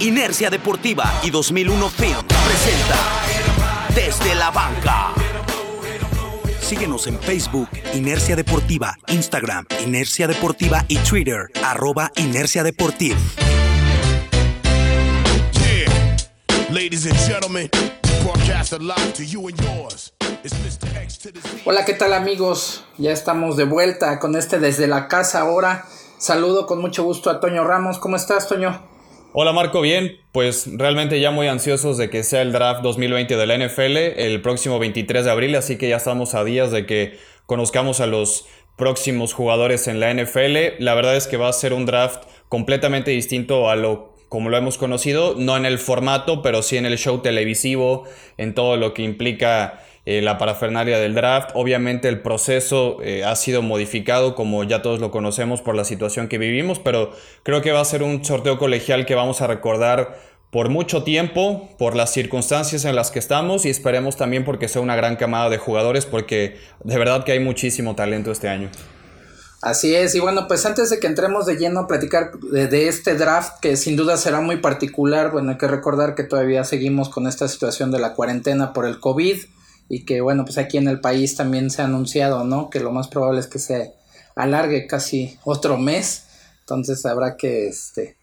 Inercia Deportiva y 2001 Film presenta Desde la Banca. Síguenos en Facebook, Inercia Deportiva, Instagram, Inercia Deportiva y Twitter, arroba Inercia Deportiva. Ladies and gentlemen, broadcast live to you and yours. Hola, ¿qué tal amigos? Ya estamos de vuelta con este desde la casa ahora. Saludo con mucho gusto a Toño Ramos. ¿Cómo estás, Toño? Hola Marco, bien, pues realmente ya muy ansiosos de que sea el draft 2020 de la NFL el próximo 23 de abril, así que ya estamos a días de que conozcamos a los próximos jugadores en la NFL. La verdad es que va a ser un draft completamente distinto a lo como lo hemos conocido, no en el formato, pero sí en el show televisivo, en todo lo que implica la parafernalia del draft. Obviamente el proceso eh, ha sido modificado como ya todos lo conocemos por la situación que vivimos, pero creo que va a ser un sorteo colegial que vamos a recordar por mucho tiempo, por las circunstancias en las que estamos y esperemos también porque sea una gran camada de jugadores porque de verdad que hay muchísimo talento este año. Así es, y bueno, pues antes de que entremos de lleno a platicar de, este draft, que sin duda será muy particular, bueno, hay que recordar que todavía seguimos con esta situación de la cuarentena por el COVID y que bueno, pues aquí en el país también se ha anunciado, ¿no? Que lo más probable es que se alargue casi otro mes, entonces habrá que, este,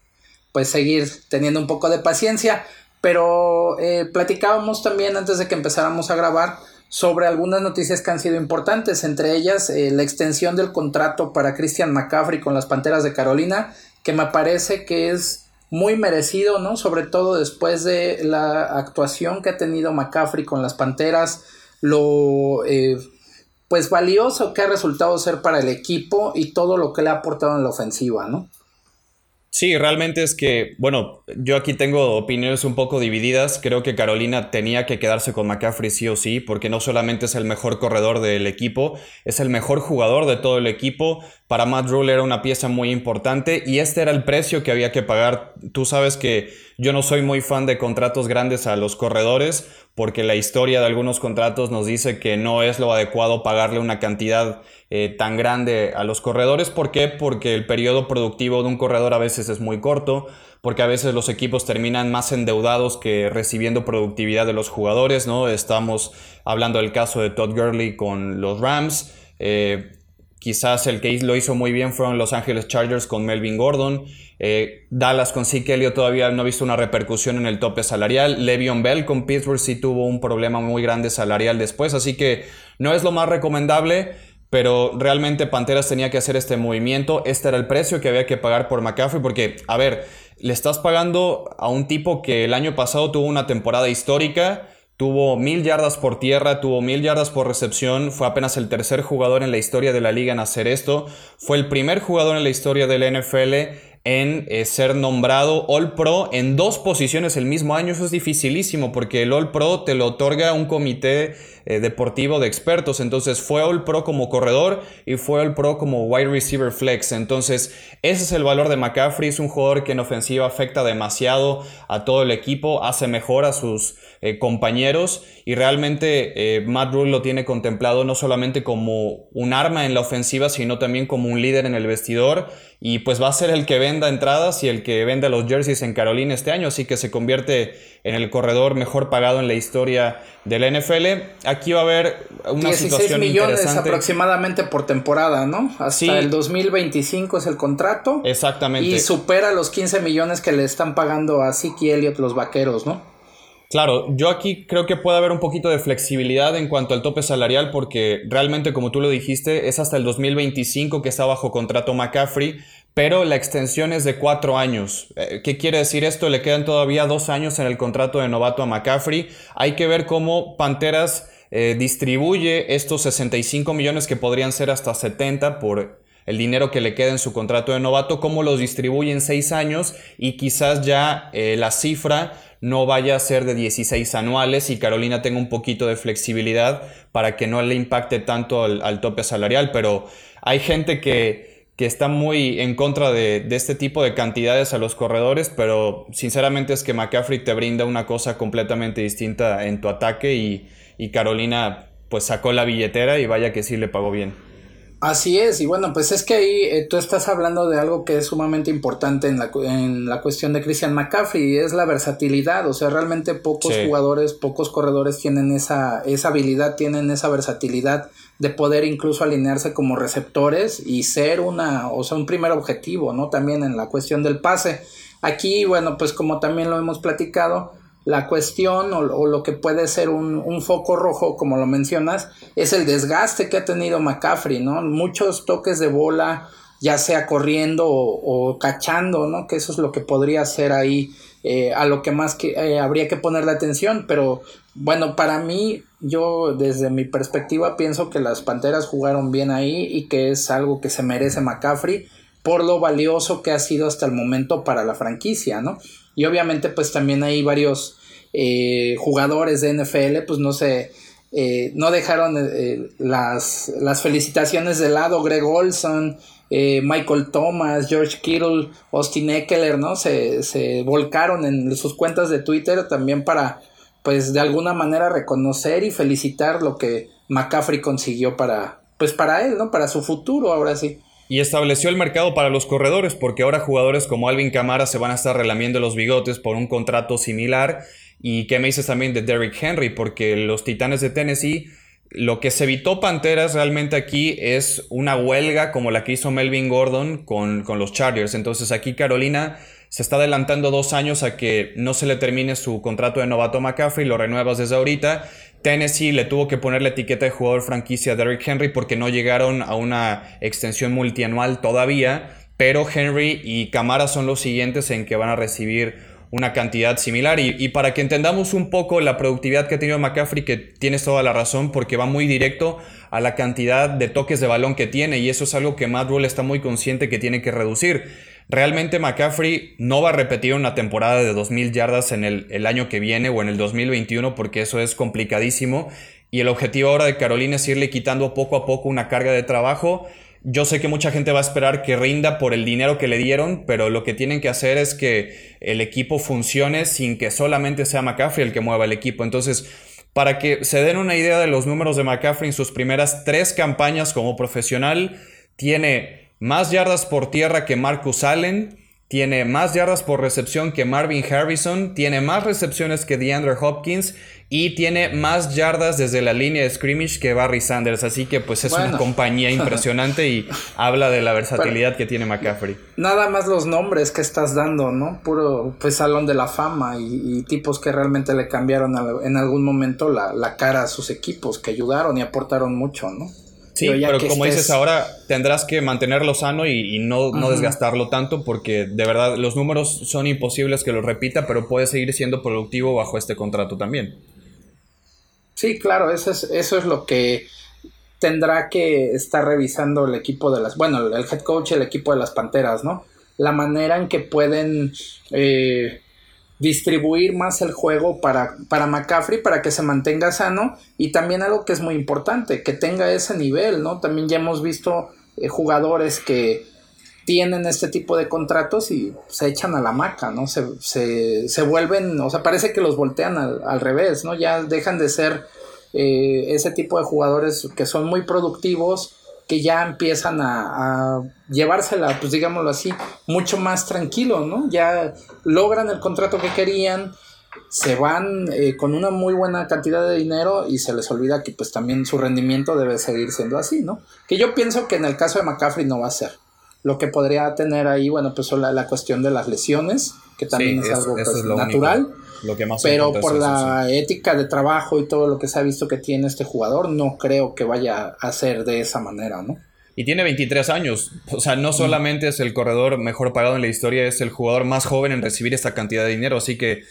pues seguir teniendo un poco de paciencia, pero eh, platicábamos también antes de que empezáramos a grabar, sobre algunas noticias que han sido importantes, entre ellas eh, la extensión del contrato para Christian McCaffrey con las Panteras de Carolina, que me parece que es muy merecido, ¿no? Sobre todo después de la actuación que ha tenido McCaffrey con las Panteras, lo eh, pues valioso que ha resultado ser para el equipo y todo lo que le ha aportado en la ofensiva, ¿no? Sí, realmente es que, bueno, yo aquí tengo opiniones un poco divididas. Creo que Carolina tenía que quedarse con McCaffrey sí o sí, porque no solamente es el mejor corredor del equipo, es el mejor jugador de todo el equipo. Para Matt Rule era una pieza muy importante y este era el precio que había que pagar. Tú sabes que yo no soy muy fan de contratos grandes a los corredores, porque la historia de algunos contratos nos dice que no es lo adecuado pagarle una cantidad eh, tan grande a los corredores. ¿Por qué? Porque el periodo productivo de un corredor a veces es muy corto, porque a veces los equipos terminan más endeudados que recibiendo productividad de los jugadores, ¿no? Estamos hablando del caso de Todd Gurley con los Rams. Eh, quizás el que lo hizo muy bien fueron Los Angeles Chargers con Melvin Gordon. Eh, Dallas con Zeke Elliott todavía no ha visto una repercusión en el tope salarial. Le'Veon Bell con Pittsburgh sí tuvo un problema muy grande salarial después, así que no es lo más recomendable pero realmente Panteras tenía que hacer este movimiento. Este era el precio que había que pagar por McCaffrey, porque, a ver, le estás pagando a un tipo que el año pasado tuvo una temporada histórica, tuvo mil yardas por tierra, tuvo mil yardas por recepción, fue apenas el tercer jugador en la historia de la liga en hacer esto, fue el primer jugador en la historia del NFL en eh, ser nombrado All Pro en dos posiciones el mismo año. Eso es dificilísimo porque el All Pro te lo otorga un comité eh, deportivo de expertos. Entonces fue All Pro como corredor y fue All Pro como wide receiver flex. Entonces ese es el valor de McCaffrey. Es un jugador que en ofensiva afecta demasiado a todo el equipo, hace mejor a sus eh, compañeros y realmente Matt Rule lo tiene contemplado no solamente como un arma en la ofensiva, sino también como un líder en el vestidor y pues va a ser el que venda entradas y el que venda los jerseys en Carolina este año, así que se convierte en el corredor mejor pagado en la historia del NFL. Aquí va a haber una 16 situación millones aproximadamente por temporada, ¿no? Hasta el 2025 es el contrato. Exactamente. Y supera los 15 millones que le están pagando a Siki Elliott los vaqueros, ¿no? Claro, yo aquí creo que puede haber un poquito de flexibilidad en cuanto al tope salarial porque realmente, como tú lo dijiste, es hasta el 2025 que está bajo contrato McCaffrey, pero la extensión es de cuatro años. Eh, ¿Qué quiere decir esto? Le quedan todavía dos años en el contrato de novato a McCaffrey. Hay que ver cómo Panteras eh, distribuye estos 65 millones que podrían ser hasta 70 por el dinero que le queda en su contrato de novato, cómo los distribuye en seis años y quizás ya eh, la cifra no vaya a ser de 16 anuales y Carolina tenga un poquito de flexibilidad para que no le impacte tanto al, tope salarial, pero hay gente que, está muy en contra de, este tipo de cantidades a los corredores, pero sinceramente es que McCaffrey te brinda una cosa completamente distinta en tu ataque y, y Carolina pues sacó la billetera y vaya que sí le pagó bien. Así es, y bueno, pues es que ahí eh, tú estás hablando de algo que es sumamente importante en la, en la cuestión de Christian McCaffrey, y es la versatilidad, o sea, realmente pocos jugadores, pocos corredores tienen esa, esa habilidad, tienen esa versatilidad de poder incluso alinearse como receptores y ser una, o sea, un primer objetivo, ¿no? También en la cuestión del pase. Aquí, bueno, pues como también lo hemos platicado, la cuestión o, lo que puede ser un, foco rojo, como lo mencionas, es el desgaste que ha tenido McCaffrey, ¿no? Muchos toques de bola, ya sea corriendo o, cachando, ¿no? Que eso es lo que podría ser ahí eh, a lo que más que, eh, habría que ponerle atención, pero bueno, para mí, yo desde mi perspectiva pienso que las Panteras jugaron bien ahí y que es algo que se merece McCaffrey por lo valioso que ha sido hasta el momento para la franquicia, ¿no? Y obviamente pues también hay varios eh, jugadores de NFL, pues no sé, eh, no dejaron eh, las, las, felicitaciones de lado, Greg Olson, Michael Thomas, George Kittle, Austin Eckler, ¿no? Se, se volcaron en sus cuentas de Twitter también para, pues de alguna manera reconocer y felicitar lo que McCaffrey consiguió para, pues para él, ¿no? Para su futuro, ahora sí. Y estableció el mercado para los corredores, porque ahora jugadores como Alvin Camara se van a estar relamiendo los bigotes por un contrato similar ¿Y qué me dices también de Derrick Henry? Porque los Titanes de Tennessee, lo que se evitó Panteras realmente aquí es una huelga como la que hizo Melvin Gordon con, los Chargers. Entonces aquí Carolina se está adelantando dos años a que no se le termine su contrato de novato McCaffrey, lo renuevas desde ahorita. Tennessee le tuvo que poner la etiqueta de jugador franquicia a Derrick Henry porque no llegaron a una extensión multianual todavía, pero Henry y Camara son los siguientes en que van a recibir una cantidad similar. Y, para que entendamos un poco la productividad que ha tenido McCaffrey, que tienes toda la razón, porque va muy directo a la cantidad de toques de balón que tiene, y eso es algo que Matt Rule está muy consciente que tiene que reducir. Realmente McCaffrey no va a repetir una temporada de 2.000 yardas en el, el año que viene o en el 2021, porque eso es complicadísimo. Y el objetivo ahora de Carolina es irle quitando poco a poco una carga de trabajo yo sé que mucha gente va a esperar que rinda por el dinero que le dieron, pero lo que tienen que hacer es que el equipo funcione sin que solamente sea McCaffrey el que mueva el equipo. Entonces, para que se den una idea de los números de McCaffrey en sus primeras tres campañas como profesional, tiene más yardas por tierra que Marcus Allen, tiene más yardas por recepción que Marvin Harrison, tiene más recepciones que DeAndre Hopkins y tiene más yardas desde la línea de scrimmage que Barry Sanders. Así que pues es una compañía impresionante y habla de la versatilidad que tiene McCaffrey. Nada más los nombres que estás dando, ¿no? Puro pues salón de la fama y, tipos que realmente le cambiaron en algún momento la, la cara a sus equipos, que ayudaron y aportaron mucho, ¿no? Sí, pero, como dices ahora, tendrás que mantenerlo sano y, no, desgastarlo tanto porque de verdad los números son imposibles que lo repita, pero puede seguir siendo productivo bajo este contrato también. Sí, claro, eso es, eso es lo que tendrá que estar revisando el equipo de las, bueno, el head coach, el equipo de las Panteras, ¿no? La manera en que pueden eh, distribuir más el juego para, para McCaffrey para que se mantenga sano y también algo que es muy importante, que tenga ese nivel, ¿no? También ya hemos visto eh, jugadores que tienen este tipo de contratos y se echan a la maca, ¿no? Se, se, se vuelven, o sea, parece que los voltean al, al revés, ¿no? Ya dejan de ser eh, ese tipo de jugadores que son muy productivos que ya empiezan a, llevársela, pues digámoslo así, mucho más tranquilo, ¿no? Ya logran el contrato que querían, se van eh, con una muy buena cantidad de dinero y se les olvida que pues también su rendimiento debe seguir siendo así, ¿no? Que yo pienso que en el caso de McCaffrey no va a ser. Lo que podría tener ahí, bueno, pues la, la cuestión de las lesiones, que también es, algo pues, natural. Lo que más pero por la ética de trabajo y todo lo que se ha visto que tiene este jugador, no creo que vaya a ser de esa manera, ¿no? Y tiene 23 años. O sea, no solamente es el corredor mejor pagado en la historia, es el jugador más joven en recibir esta cantidad de dinero. Así que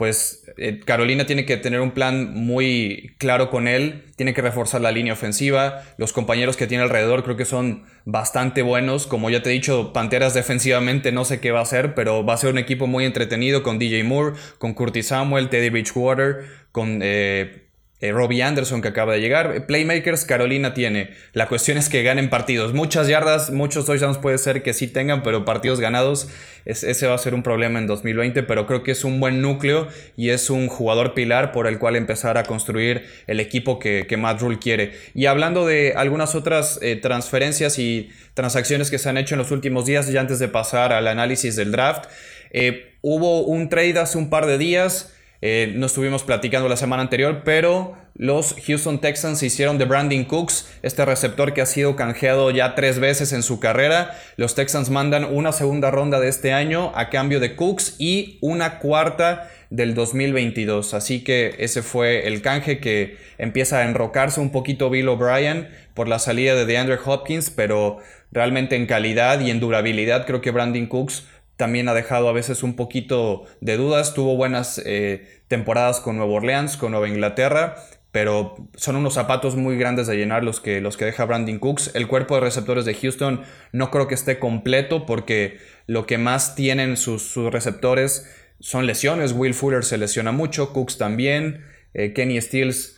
pues eh, Carolina tiene que tener un plan muy claro con él, tiene que reforzar la línea ofensiva, los compañeros que tiene alrededor creo que son bastante buenos, como ya te he dicho, Panteras defensivamente no sé qué va a hacer, pero va a ser un equipo muy entretenido con DJ Moore, con Curtis Samuel, Teddy Bridgewater, con... Eh, eh, Robbie Anderson que acaba de llegar. Playmakers, Carolina tiene. La cuestión es que ganen partidos. Muchas yardas, muchos touchdowns puede ser que sí tengan, pero partidos ganados, ese va a ser un problema en 2020. Pero creo que es un buen núcleo y es un jugador pilar por el cual empezar a construir el equipo que, que Matt Rule quiere. Y hablando de algunas otras eh, transferencias y transacciones que se han hecho en los últimos días, ya antes de pasar al análisis del draft, eh, hubo un trade hace un par de días. Eh, no estuvimos platicando la semana anterior, pero los Houston Texans hicieron de Brandon Cooks, este receptor que ha sido canjeado ya tres veces en su carrera. Los Texans mandan una segunda ronda de este año a cambio de Cooks y una cuarta del 2022. Así que ese fue el canje que empieza a enrocarse un poquito Bill O'Brien por la salida de DeAndre Hopkins, pero realmente en calidad y en durabilidad creo que Brandon Cooks también ha dejado a veces un poquito de dudas. Tuvo buenas eh, temporadas con Nueva Orleans, con Nueva Inglaterra, pero son unos zapatos muy grandes de llenar los que, los que deja Brandon Cooks. El cuerpo de receptores de Houston no creo que esté completo porque lo que más tienen sus, receptores son lesiones. Will Fuller se lesiona mucho, Cooks también, eh, Kenny Stills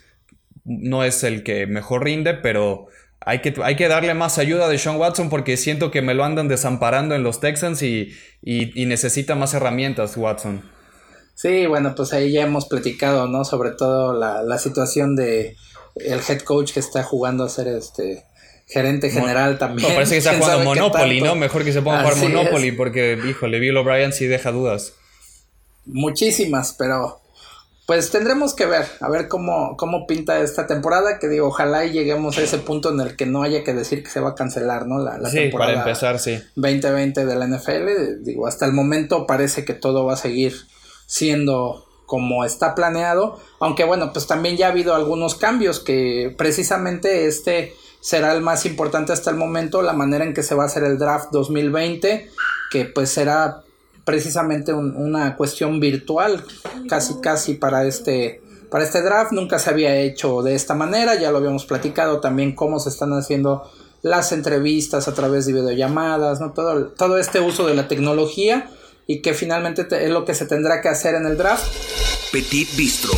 no es el que mejor rinde, pero hay que, hay que darle más ayuda de Sean Watson porque siento que me lo andan desamparando en los Texans y, necesita más herramientas Watson. Sí, bueno, pues ahí ya hemos platicado, ¿no? Sobre todo la, situación de el head coach que está jugando a ser este gerente general también. No, parece que está jugando Monopoly, ¿no? Mejor que se ponga a jugar Monopoly porque, híjole, Bill O'Brien sí deja dudas. Muchísimas, pero pues tendremos que ver, a ver cómo, cómo pinta esta temporada, que digo, ojalá y lleguemos a ese punto en el que no haya que decir que se va a cancelar, ¿no? La, sí, para empezar, sí. 2020 de la NFL, digo, hasta el momento parece que todo va a seguir siendo como está planeado, aunque bueno, pues también ya ha habido algunos cambios que precisamente este será el más importante hasta el momento, la manera en que se va a hacer el draft 2020, que pues será precisamente una cuestión virtual, casi casi para este, para este draft. Nunca se había hecho de esta manera, ya lo habíamos platicado también cómo se están haciendo las entrevistas a través de videollamadas, ¿no? todo, todo este uso de la tecnología y que finalmente es lo que se tendrá que hacer en el draft. Petit Bistro.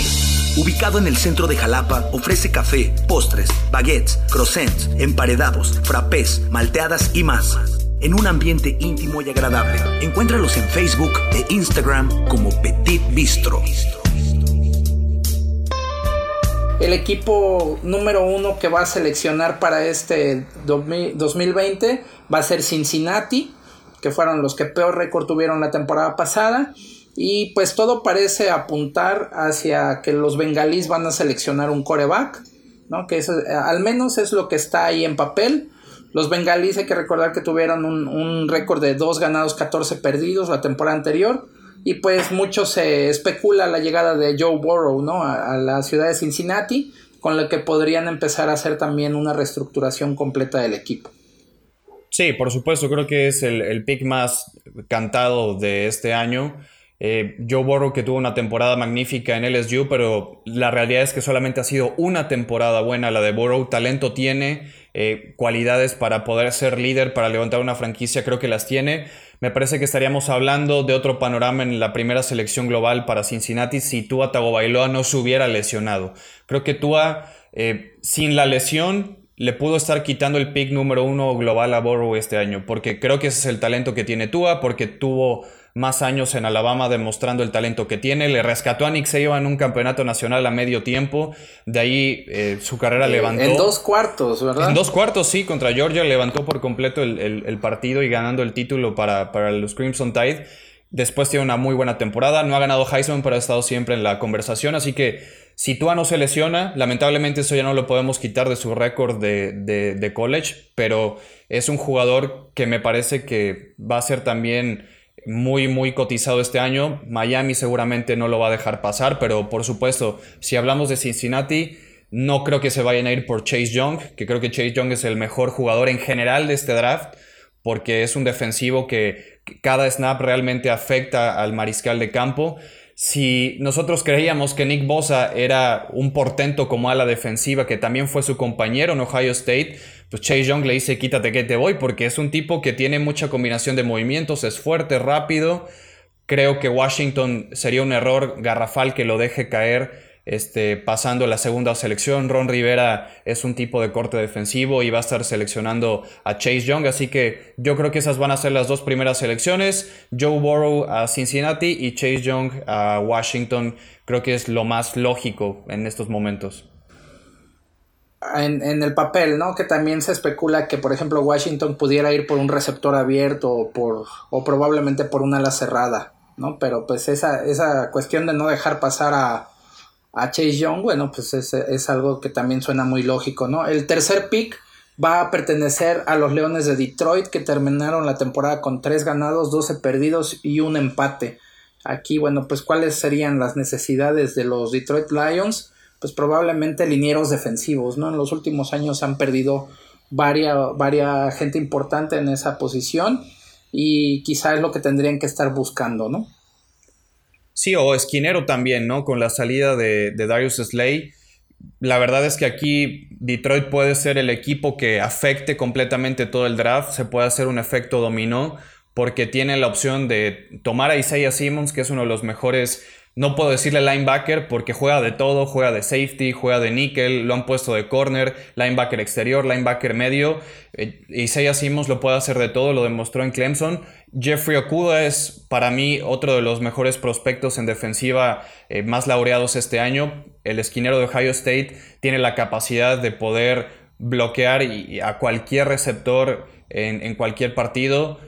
Ubicado en el centro de Jalapa, ofrece café, postres, baguettes, croissants, emparedados, frappés, malteadas y más en un ambiente íntimo y agradable. Encuéntralos en Facebook e Instagram como Petit Bistro. El equipo número uno que va a seleccionar para este 2020 va a ser Cincinnati, que fueron los que peor récord tuvieron la temporada pasada. Y pues todo parece apuntar hacia que los bengalíes van a seleccionar un coreback, ¿no? Que al menos es lo que está ahí en papel. Los bengalíes hay que recordar que tuvieron un, récord de 2 ganados, 14 perdidos la temporada anterior. Y pues mucho se especula la llegada de Joe Burrow ¿no? a, la ciudad de Cincinnati, con lo que podrían empezar a hacer también una reestructuración completa del equipo. Sí, por supuesto, creo que es el, el pick más cantado de este año. Eh, Joe Burrow que tuvo una temporada magnífica en LSU, pero la realidad es que solamente ha sido una temporada buena la de Burrow. Talento tiene, eh, cualidades para poder ser líder, para levantar una franquicia, creo que las tiene. Me parece que estaríamos hablando de otro panorama en la primera selección global para Cincinnati si Tua Tagovailoa no se hubiera lesionado. Creo que Tua, eh, sin la lesión, le pudo estar quitando el pick número uno global a Burrow este año, porque creo que ese es el talento que tiene Tua, porque tuvo más años en Alabama demostrando el talento que tiene. Le rescató a Nick Saban en un campeonato nacional a medio tiempo. De ahí eh, su carrera eh, levantó. En dos cuartos, ¿verdad? En dos cuartos, sí. Contra Georgia levantó por completo el, partido y ganando el título para, para los Crimson Tide. Después tiene una muy buena temporada. No ha ganado Heisman, pero ha estado siempre en la conversación. Así que si Tua no se lesiona, lamentablemente eso ya no lo podemos quitar de su récord de, de college. Pero es un jugador que me parece que va a ser también muy, muy cotizado este año. Miami seguramente no lo va a dejar pasar, pero por supuesto, si hablamos de Cincinnati, no creo que se vayan a ir por Chase Young, que creo que Chase Young es el mejor jugador en general de este draft, porque es un defensivo que cada snap realmente afecta al mariscal de campo. Si nosotros creíamos que Nick Bosa era un portento como ala defensiva, que también fue su compañero en Ohio State, pues Chase Young le dice quítate que te voy, porque es un tipo que tiene mucha combinación de movimientos, es fuerte, rápido. Creo que Washington sería un error garrafal que lo deje caer este, pasando la segunda selección. Ron Rivera es un tipo de corte defensivo y va a estar seleccionando a Chase Young. Así que yo creo que esas van a ser las dos primeras selecciones. Joe Burrow a Cincinnati y Chase Young a Washington. Creo que es lo más lógico en estos momentos. En, el papel, ¿no? Que también se especula que, por ejemplo, Washington pudiera ir por un receptor abierto o, por, o probablemente por una ala cerrada, ¿no? Pero pues esa, esa cuestión de no dejar pasar a, a Chase Young, bueno, pues es, algo que también suena muy lógico, ¿no? El tercer pick va a pertenecer a los Leones de Detroit que terminaron la temporada con 3 ganados, 12 perdidos y un empate. Aquí, bueno, pues cuáles serían las necesidades de los Detroit Lions? Pues probablemente linieros defensivos, ¿no? En los últimos años han perdido varias, varias gente importante en esa posición y quizá es lo que tendrían que estar buscando, ¿no? Sí, o esquinero también, ¿no? Con la salida de, Darius Slay. La verdad es que aquí Detroit puede ser el equipo que afecte completamente todo el draft. Se puede hacer un efecto dominó porque tiene la opción de tomar a Isaiah Simmons, que es uno de los mejores no puedo decirle linebacker porque juega de todo, juega de safety, juega de nickel, lo han puesto de corner, linebacker exterior, linebacker medio. Eh, Isaiah Simmons lo puede hacer de todo, lo demostró en Clemson. Jeffrey Okuda es para mí otro de los mejores prospectos en defensiva eh, más laureados este año. El esquinero de Ohio State tiene la capacidad de poder bloquear a cualquier receptor en, en cualquier partido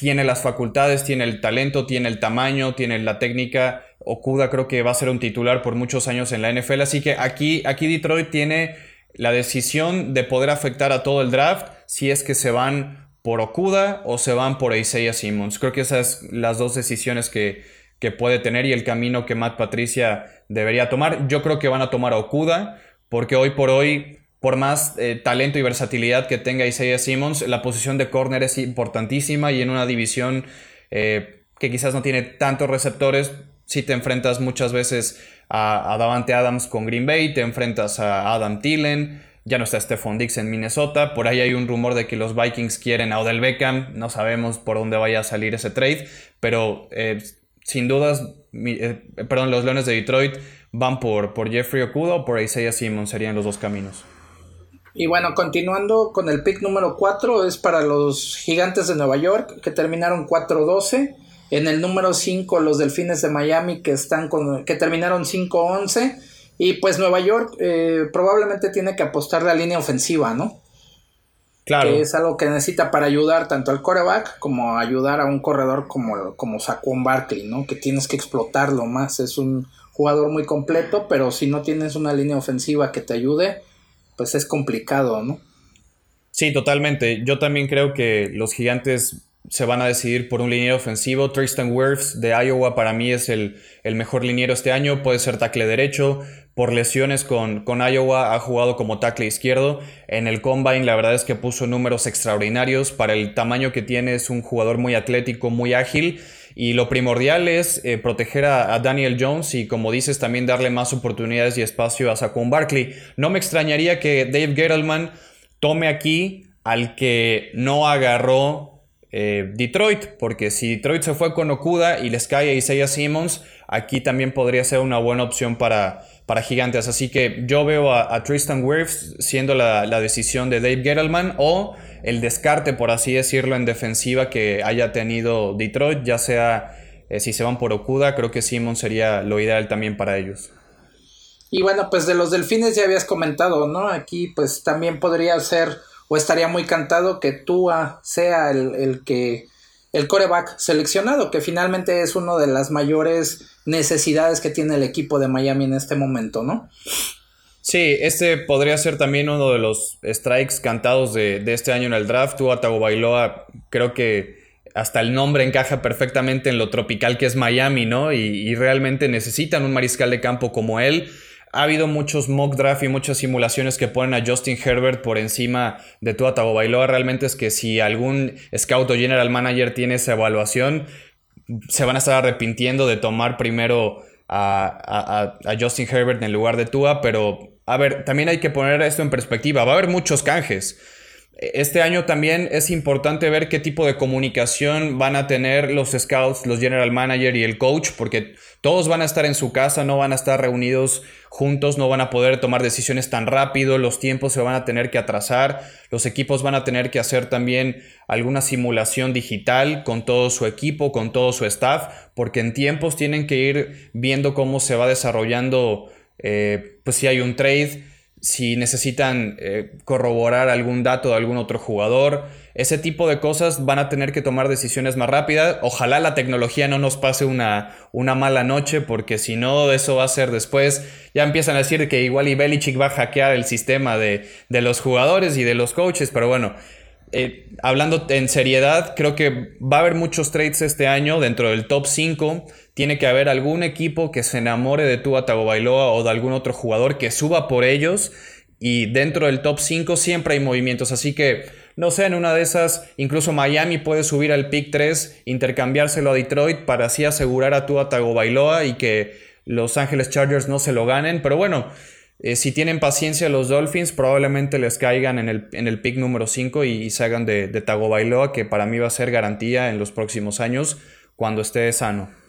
tiene las facultades, tiene el talento, tiene el tamaño, tiene la técnica. Okuda creo que va a ser un titular por muchos años en la NFL, así que aquí, aquí Detroit tiene la decisión de poder afectar a todo el draft si es que se van por Okuda o se van por Isaiah Simmons. Creo que esas son las dos decisiones que, que puede tener y el camino que Matt Patricia debería tomar. Yo creo que van a tomar a Okuda porque hoy por hoy por más eh, talento y versatilidad que tenga Isaiah Simmons, la posición de corner es importantísima y en una división eh, que quizás no tiene tantos receptores, si te enfrentas muchas veces a, Davante Adams con Green Bay, te enfrentas a Adam Thielen, ya no está Stephon Dix en Minnesota, por ahí hay un rumor de que los Vikings quieren a Odell Beckham, no sabemos por dónde vaya a salir ese trade, pero eh, sin dudas, perdón, los Leones de Detroit van por, por Jeffrey Okudo o por Isaiah Simmons, serían los dos caminos. Y bueno, continuando con el pick número 4, es para los Gigantes de Nueva York, que terminaron 4-12. En el número 5, los Delfines de Miami, que, están con, que terminaron 5-11. Y pues Nueva York eh, probablemente tiene que apostar la línea ofensiva, ¿no? Claro. Que es algo que necesita para ayudar tanto al coreback como ayudar a un corredor como, como Saquon Barkley, ¿no? Que tienes que explotarlo más. Es un jugador muy completo, pero si no tienes una línea ofensiva que te ayude, pues es complicado, ¿no? Sí, totalmente. Yo también creo que los gigantes se van a decidir por un liniero ofensivo. Tristan Wirfs de Iowa para mí es el, mejor liniero este año. Puede ser tackle derecho. Por lesiones con, con, Iowa ha jugado como tackle izquierdo. En el combine la verdad es que puso números extraordinarios. Para el tamaño que tiene es un jugador muy atlético, muy ágil. Y lo primordial es eh, proteger a, Daniel Jones y, como dices, también darle más oportunidades y espacio a Saquon Barkley. No me extrañaría que Dave Gettleman tome aquí al que no agarró eh, Detroit, porque si Detroit se fue con Okuda y les cae a Isaiah Simmons, aquí también podría ser una buena opción para, para Gigantes. Así que yo veo a, Tristan Wirfs siendo la, la decisión de Dave Gettleman o el descarte, por así decirlo, en defensiva que haya tenido Detroit, ya sea eh, si se van por Okuda, creo que Simon sería lo ideal también para ellos. Y bueno, pues de los delfines ya habías comentado, ¿no? Aquí pues también podría ser o estaría muy cantado que Tua sea el, el que el coreback seleccionado, que finalmente es una de las mayores necesidades que tiene el equipo de Miami en este momento, ¿no? Sí, este podría ser también uno de los strikes cantados de, este año en el draft. Tua Bailoa, creo que hasta el nombre encaja perfectamente en lo tropical que es Miami, ¿no? Y, realmente necesitan un mariscal de campo como él. Ha habido muchos mock draft y muchas simulaciones que ponen a Justin Herbert por encima de Tua Bailoa. Realmente es que si algún scout o general manager tiene esa evaluación, se van a estar arrepintiendo de tomar primero a, Justin Herbert en lugar de Tua, pero a ver, también hay que poner esto en perspectiva. Va a haber muchos canjes. Este año también es importante ver qué tipo de comunicación van a tener los scouts, los general manager y el coach, porque todos van a estar en su casa, no van a estar reunidos juntos, no van a poder tomar decisiones tan rápido, los tiempos se van a tener que atrasar, los equipos van a tener que hacer también alguna simulación digital con todo su equipo, con todo su staff, porque en tiempos tienen que ir viendo cómo se va desarrollando, eh, pues si hay un trade si necesitan eh, corroborar algún dato de algún otro jugador. Ese tipo de cosas van a tener que tomar decisiones más rápidas. Ojalá la tecnología no nos pase una, una mala noche, porque si no, eso va a ser después. Ya empiezan a decir que igual y va a hackear el sistema de, de los jugadores y de los coaches, pero bueno. Eh, hablando en seriedad, creo que va a haber muchos trades este año dentro del top 5 tiene que haber algún equipo que se enamore de Tua Tagovailoa o de algún otro jugador que suba por ellos y dentro del top 5 siempre hay movimientos, así que no sé, en una de esas incluso Miami puede subir al pick 3, intercambiárselo a Detroit para así asegurar a Tua Tagovailoa y que Los Ángeles Chargers no se lo ganen, pero bueno, eh, si tienen paciencia los Dolphins, probablemente les caigan en el, en el pick número 5 y, se hagan de, de Tagovailoa, que para mí va a ser garantía en los próximos años cuando esté sano.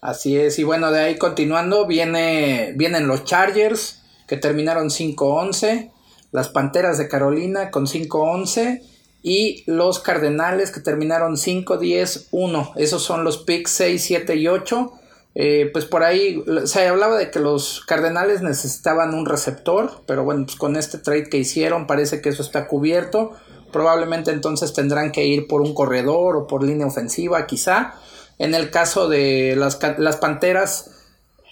Así es, y bueno, de ahí continuando, viene, vienen los Chargers, que terminaron 5-11, las Panteras de Carolina con 5-11, y los Cardenales, que terminaron 5-10-1. Esos son los picks 6, 7 y 8. Eh, pues por ahí se hablaba de que los Cardenales necesitaban un receptor, pero bueno, pues con este trade que hicieron parece que eso está cubierto. Probablemente entonces tendrán que ir por un corredor o por línea ofensiva, quizá. En el caso de las, las Panteras,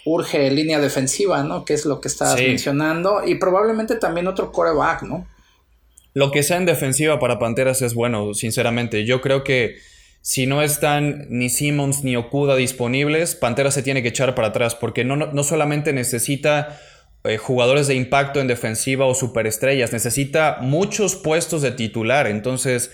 urge línea defensiva, ¿no? Que es lo que estabas mencionando. Y probablemente también otro coreback, ¿no? Lo que sea en defensiva para Panteras es bueno, sinceramente. Yo creo que si no están ni Simmons ni Okuda disponibles, Panteras se tiene que echar para atrás porque no, no, solamente necesita eh, jugadores de impacto en defensiva o superestrellas, necesita muchos puestos de titular. Entonces,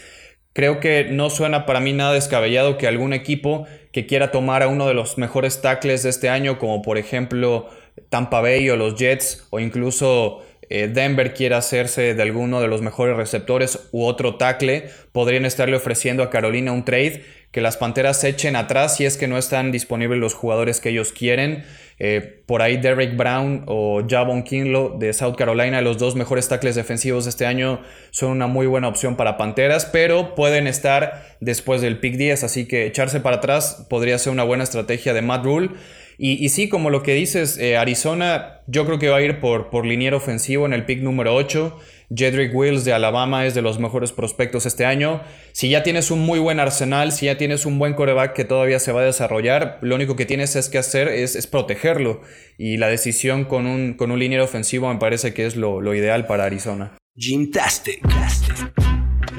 creo que no suena para mí nada descabellado que algún equipo que quiera tomar a uno de los mejores tackles de este año, como por ejemplo Tampa Bay o los Jets, o incluso eh, Denver quiera hacerse de alguno de los mejores receptores u otro tackle, podrían estarle ofreciendo a Carolina un trade que las Panteras se echen atrás si es que no están disponibles los jugadores que ellos quieren. Eh, por ahí Derek Brown o Javon Kinlo de South Carolina, los dos mejores tackles defensivos de este año, son una muy buena opción para Panteras, pero pueden estar después del pick 10, así que echarse para atrás podría ser una buena estrategia de Matt Rule. Y, sí, como lo que dices, eh, Arizona yo creo que va a ir por, por liniero ofensivo en el pick número 8. Jedrick Wills de Alabama es de los mejores prospectos este año. Si ya tienes un muy buen arsenal, si ya tienes un buen coreback que todavía se va a desarrollar, lo único que tienes es que hacer es, protegerlo. Y la decisión con un, con un liniero ofensivo me parece que es lo, ideal para Arizona.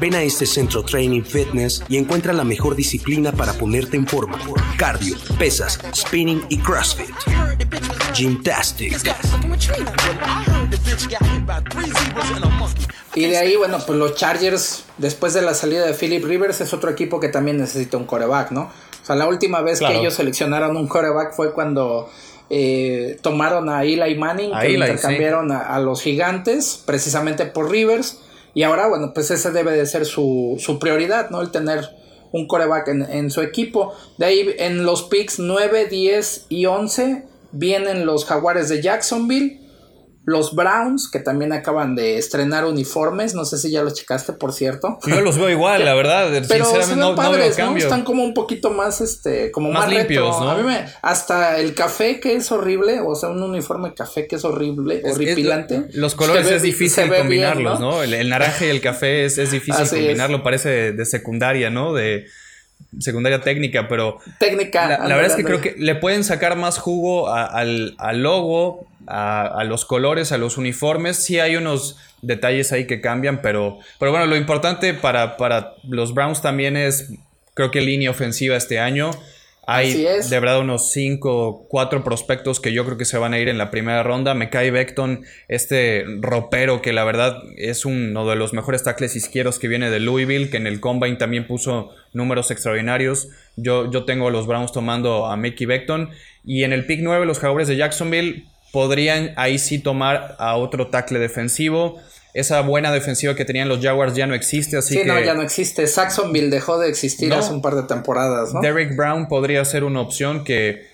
Ven a este centro Training Fitness y encuentra la mejor disciplina para ponerte en forma. Cardio, pesas, spinning y CrossFit. Gymtastic. Y de ahí, bueno, pues los Chargers, después de la salida de Philip Rivers, es otro equipo que también necesita un coreback, ¿no? O sea, la última vez que ellos seleccionaron un coreback fue cuando eh, tomaron a Eli Manning, que intercambiaron a, los gigantes, precisamente por Rivers. Y ahora, bueno, pues ese debe de ser su, su prioridad, ¿no? El tener un coreback en, en, su equipo. De ahí en los picks 9, 10 y 11 vienen los Jaguares de Jacksonville. Los Browns, que también acaban de estrenar uniformes, no sé si ya los checaste, por cierto. Yo los veo igual, la verdad. Pero Sinceramente, no, padres, no, Están como un poquito más, este, como más, limpios, ¿no? A mí me, hasta el café que es horrible, o sea, un uniforme café que es horrible, horripilante. los colores es difícil combinarlos, ¿no? El, naranja y el café es, difícil combinarlo, parece de secundaria, ¿no? De secundaria técnica, pero... Técnica. La, verdad es que creo que le pueden sacar más jugo al, logo, a, los colores, a los uniformes. Sí hay unos detalles ahí que cambian, pero, pero bueno, lo importante para, para los Browns también es, creo que línea ofensiva este año. Hay de verdad unos 5, 4 prospectos que yo creo que se van a ir en la primera ronda. Me cae Beckton, este ropero que la verdad es uno de los mejores tackles izquierdos que viene de Louisville, que en el Combine también puso números extraordinarios. Yo, yo tengo a los Browns tomando a Mickey Beckton. Y en el pick 9 los jugadores de Jacksonville podrían ahí sí tomar a otro tackle defensivo. esa buena defensiva que tenían los Jaguars ya no existe, así sí, que... no, ya no existe. Saxonville dejó de existir No. hace un par de temporadas, ¿no? Derrick Brown podría ser una opción que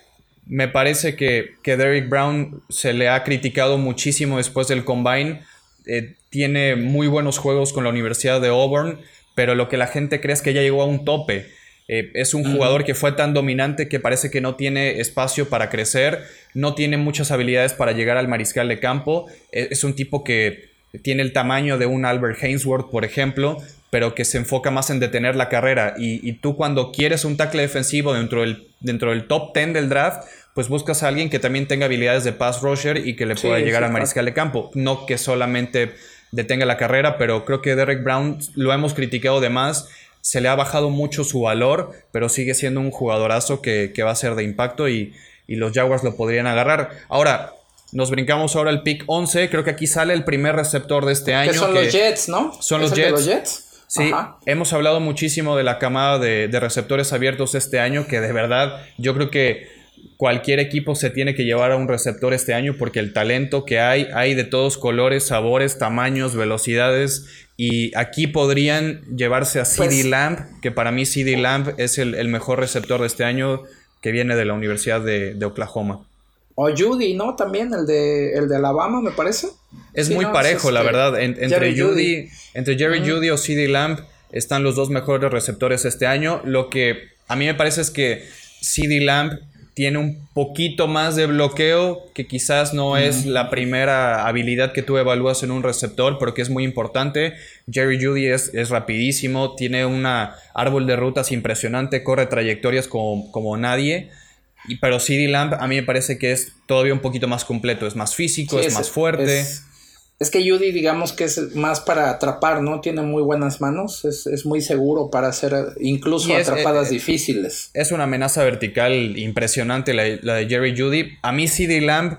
me parece que, que Derrick Brown se le ha criticado muchísimo después del combine. Eh, tiene muy buenos juegos con la Universidad de Auburn, pero lo que la gente cree es que ya llegó a un tope. Eh, es un jugador que fue tan dominante que parece que no tiene espacio para crecer, no tiene muchas habilidades para llegar al mariscal de campo. Eh, es un tipo que tiene el tamaño de un Albert Hainsworth, por ejemplo, pero que se enfoca más en detener la carrera. Y, y tú cuando quieres un tackle defensivo dentro del, dentro del top 10 del draft, pues buscas a alguien que también tenga habilidades de pass rusher y que le Sí, pueda llegar sí, al mariscal de campo. No que solamente detenga la carrera, pero creo que Derek Brown lo hemos criticado de más. Se le ha bajado mucho su valor, pero sigue siendo un jugadorazo que, que va a ser de impacto y, y los Jaguars lo podrían agarrar. Ahora, nos brincamos ahora al pick 11. Creo que aquí sale el primer receptor de este año. que son que- los Jets, ¿no? Son ¿Es los el Jets. los Jets? Sí, Ajá. hemos hablado muchísimo de la camada de, de receptores abiertos este año, que de verdad yo creo que cualquier equipo se tiene que llevar a un receptor este año porque el talento que hay, hay de todos colores, sabores, tamaños, velocidades. Y aquí podrían llevarse a CD Pues- Lamb, que para mí CD Lamb es el, el mejor receptor de este año que viene de la Universidad de, de Oklahoma. O Judy, ¿no? También el de, el de Alabama, me parece. Es Sí, muy no, parejo, es la este, verdad. En- entre Jerry Judy, entre Jerry Judy o CD Lamb están los dos mejores receptores este año. Lo que a mí me parece es que CD Lamb tiene un poquito más de bloqueo, que quizás no es la primera habilidad que tú evalúas en un receptor, pero que es muy importante. Jerry Judy es, es rapidísimo, tiene un árbol de rutas impresionante, corre trayectorias como, como nadie. Y, pero CD Lamb a mí me parece que es todavía un poquito más completo, es más físico, Sí, es, más fuerte. Es, es que Judy, digamos que es más para atrapar, ¿no? Tiene muy buenas manos, es, es muy seguro para hacer incluso es- atrapadas eh, eh, difíciles. Es una amenaza vertical impresionante la, la de Jerry Judy. A mí CD Lamb,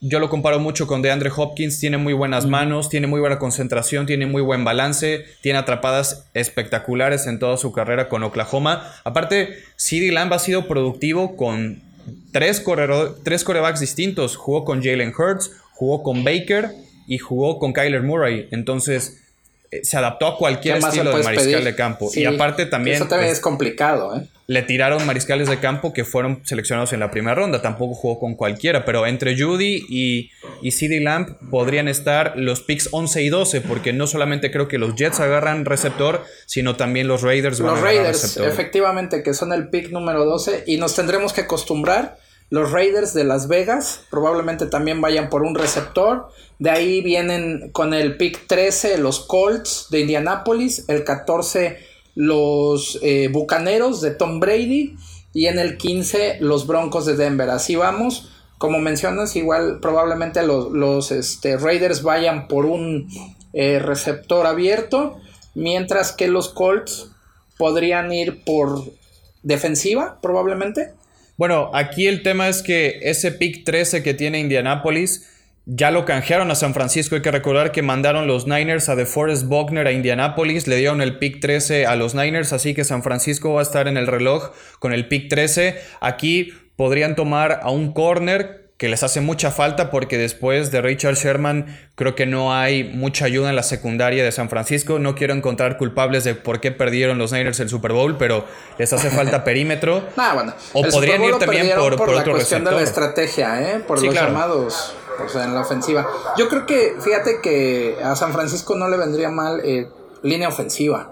yo lo comparo mucho con DeAndre Hopkins. Tiene muy buenas manos, tiene muy buena concentración, tiene muy buen balance, tiene atrapadas espectaculares en toda su carrera con Oklahoma. Aparte, CD Lamb ha sido productivo con tres, corredor- tres corebacks distintos. Jugó con Jalen Hurts, jugó con Baker y jugó con Kyler Murray. Entonces... eh, Se adaptó a cualquier ¿Qué más le estilo de mariscal pedir? de campo. Sí, y aparte también. Eso también pues, es complicado, ¿eh? le tiraron mariscales de campo que fueron seleccionados en la primera ronda. Tampoco jugó con cualquiera, pero entre Judy y, y CD Lamb podrían estar los picks 11 y 12, porque no solamente creo que los Jets agarran receptor, sino también los Raiders van Los a Raiders, receptor. efectivamente, que son el pick número 12 y nos tendremos que acostumbrar. Los Raiders de Las Vegas probablemente también vayan por un receptor. De ahí vienen con el pick 13 los Colts de Indianapolis, el 14 los eh, Bucaneros de Tom Brady y en el 15 los Broncos de Denver. Así vamos. Como mencionas, igual probablemente los, este, Raiders vayan por un eh, receptor abierto, mientras que los Colts podrían ir por defensiva, probablemente. Bueno, aquí el tema es que ese pick 13 que tiene Indianapolis ya lo canjearon a San Francisco. Hay que recordar que mandaron los Niners a DeForest Buckner a Indianapolis. Le dieron el pick 13 a los Niners. Así que San Francisco va a estar en el reloj con el pick 13. Aquí podrían tomar a un corner que les hace mucha falta porque después de Richard Sherman creo que no hay mucha ayuda en la secundaria de San Francisco. No quiero encontrar culpables de por qué perdieron los Niners el Super Bowl, pero les hace falta perímetro. Ah, bueno. O podrían ir también perdieron por- por la otro cuestión de la estrategia, ¿eh? Por Sí, los claro. llamados, o sea, en la ofensiva. Yo creo que, fíjate que a San Francisco no le vendría mal eh, línea ofensiva.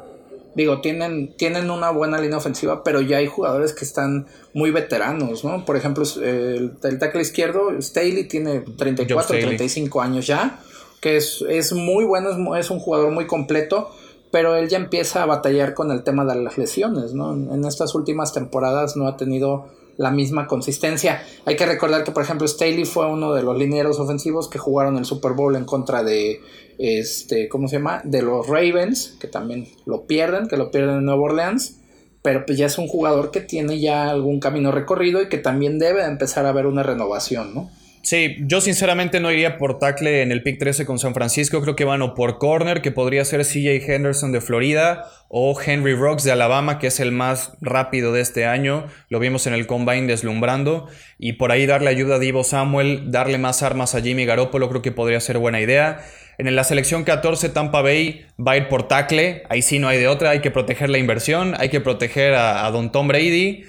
Digo, tienen, tienen una buena línea ofensiva, pero ya hay jugadores que están muy veteranos, ¿no? Por ejemplo, el, el tackle izquierdo, Staley, tiene 34, Staley. 35 años ya, que es, es muy bueno, es, un jugador muy completo, pero él ya empieza a batallar con el tema de las lesiones, ¿no? En, en estas últimas temporadas no ha tenido la misma consistencia. Hay que recordar que, por ejemplo, Staley fue uno de los linieros ofensivos que jugaron el Super Bowl en contra de, este, ¿cómo se llama? De los Ravens, que también lo pierden, que lo pierden en Nueva Orleans. Pero pues ya es un jugador que tiene ya algún camino recorrido y que también debe de empezar a ver una renovación, ¿no? Sí, yo sinceramente no iría por tackle en el pick 13 con San Francisco. Creo que van o por corner, que podría ser CJ Henderson de Florida, o Henry Rocks de Alabama, que es el más rápido de este año. Lo vimos en el combine deslumbrando. Y por ahí darle ayuda a Divo Samuel, darle más armas a Jimmy Garoppolo, creo que podría ser buena idea. En la selección 14, Tampa Bay va a ir por tackle. Ahí sí no hay de otra. Hay que proteger la inversión, hay que proteger a, a Don Tom Brady.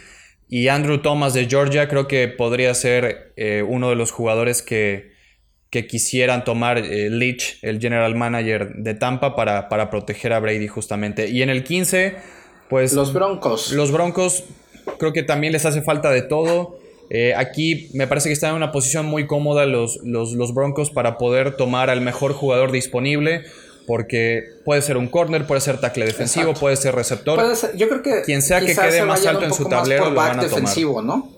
Y Andrew Thomas de Georgia creo que podría ser eh, uno de los jugadores que, que quisieran tomar eh, Leach, el general manager de Tampa, para, para, proteger a Brady justamente. Y en el 15, pues... Los Broncos. Los Broncos creo que también les hace falta de todo. Eh, aquí me parece que están en una posición muy cómoda los, los, los Broncos para poder tomar al mejor jugador disponible porque puede ser un corner, puede ser tackle defensivo, puede ser receptor. yo creo que quien sea que quede más alto en su tablero lo van a defensivo, ¿no?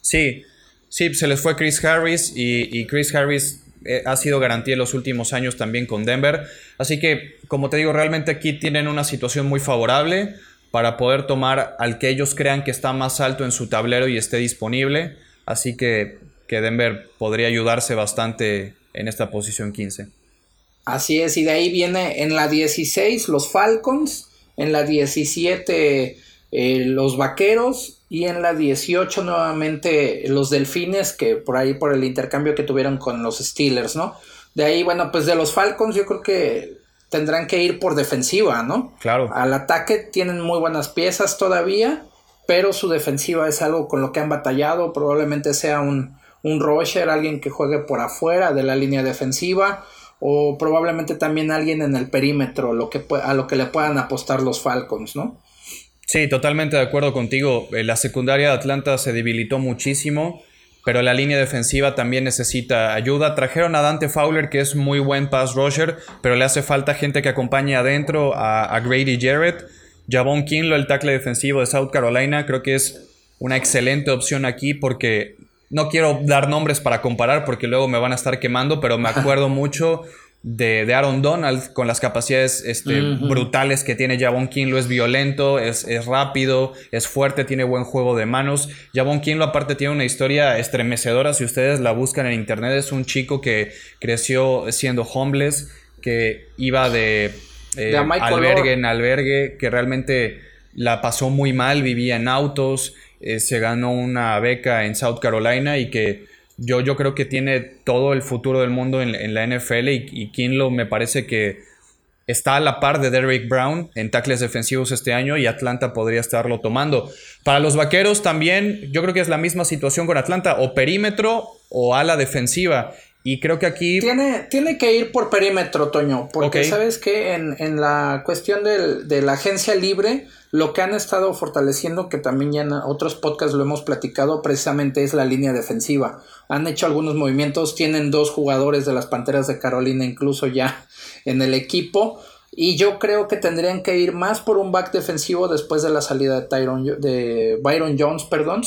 Sí, sí, se les fue Chris Harris y, Chris Harris eh, ha sido garantía en los últimos años también con Denver. Así que, como te digo, realmente aquí tienen una situación muy favorable para poder tomar al que ellos crean que está más alto en su tablero y esté disponible. Así que, que Denver podría ayudarse bastante en esta posición 15. Así es, y de ahí viene en la 16 los Falcons, en la 17 eh, los Vaqueros y en la 18 nuevamente los Delfines, que por ahí por el intercambio que tuvieron con los Steelers, ¿no? De ahí, bueno, pues de los Falcons yo creo que tendrán que ir por defensiva, ¿no? Claro. Al ataque tienen muy buenas piezas todavía, pero su defensiva es algo con lo que han batallado, probablemente sea un, un rusher, alguien que juegue por afuera de la línea defensiva o probablemente también alguien en el perímetro a lo que le puedan apostar los Falcons, ¿no? Sí, totalmente de acuerdo contigo. Eh, la secundaria de Atlanta se debilitó muchísimo, pero la línea defensiva también necesita ayuda. Trajeron a Dante Fowler, que es muy buen pass rusher, pero le hace falta gente que acompañe adentro a, Grady Jarrett. Javon Kinlo, el tackle defensivo de South Carolina, creo que es una excelente opción aquí porque no quiero dar nombres para comparar porque luego me van a estar quemando, pero me acuerdo mucho de, Aaron Donald con las capacidades este, brutales que tiene Javon Kinlo. Es violento, es, rápido, es fuerte, tiene buen juego de manos. Javon Kinlo aparte tiene una historia estremecedora. Si ustedes la buscan en internet, es un chico que creció siendo homeless, que iba de, eh, albergue en albergue, que realmente la pasó muy mal, vivía en autos. Eh, se ganó una beca en South Carolina y que yo, yo creo que tiene todo el futuro del mundo en, la NFL y, y Kinlo me parece que está a la par de Derrick Brown en tackles defensivos este año y Atlanta podría estarlo tomando. Para los vaqueros también, yo creo que es la misma situación con Atlanta, o perímetro o ala defensiva. Y creo que aquí. Tiene, tiene que ir por perímetro, Toño. Porque sabes que en, en, la cuestión del, de la agencia libre, lo que han estado fortaleciendo, que también ya en otros podcasts lo hemos platicado, precisamente es la línea defensiva. Han hecho algunos movimientos, tienen dos jugadores de las Panteras de Carolina incluso ya en el equipo. Y yo creo que tendrían que ir más por un back defensivo después de la salida de, Tyron, de Byron Jones, perdón,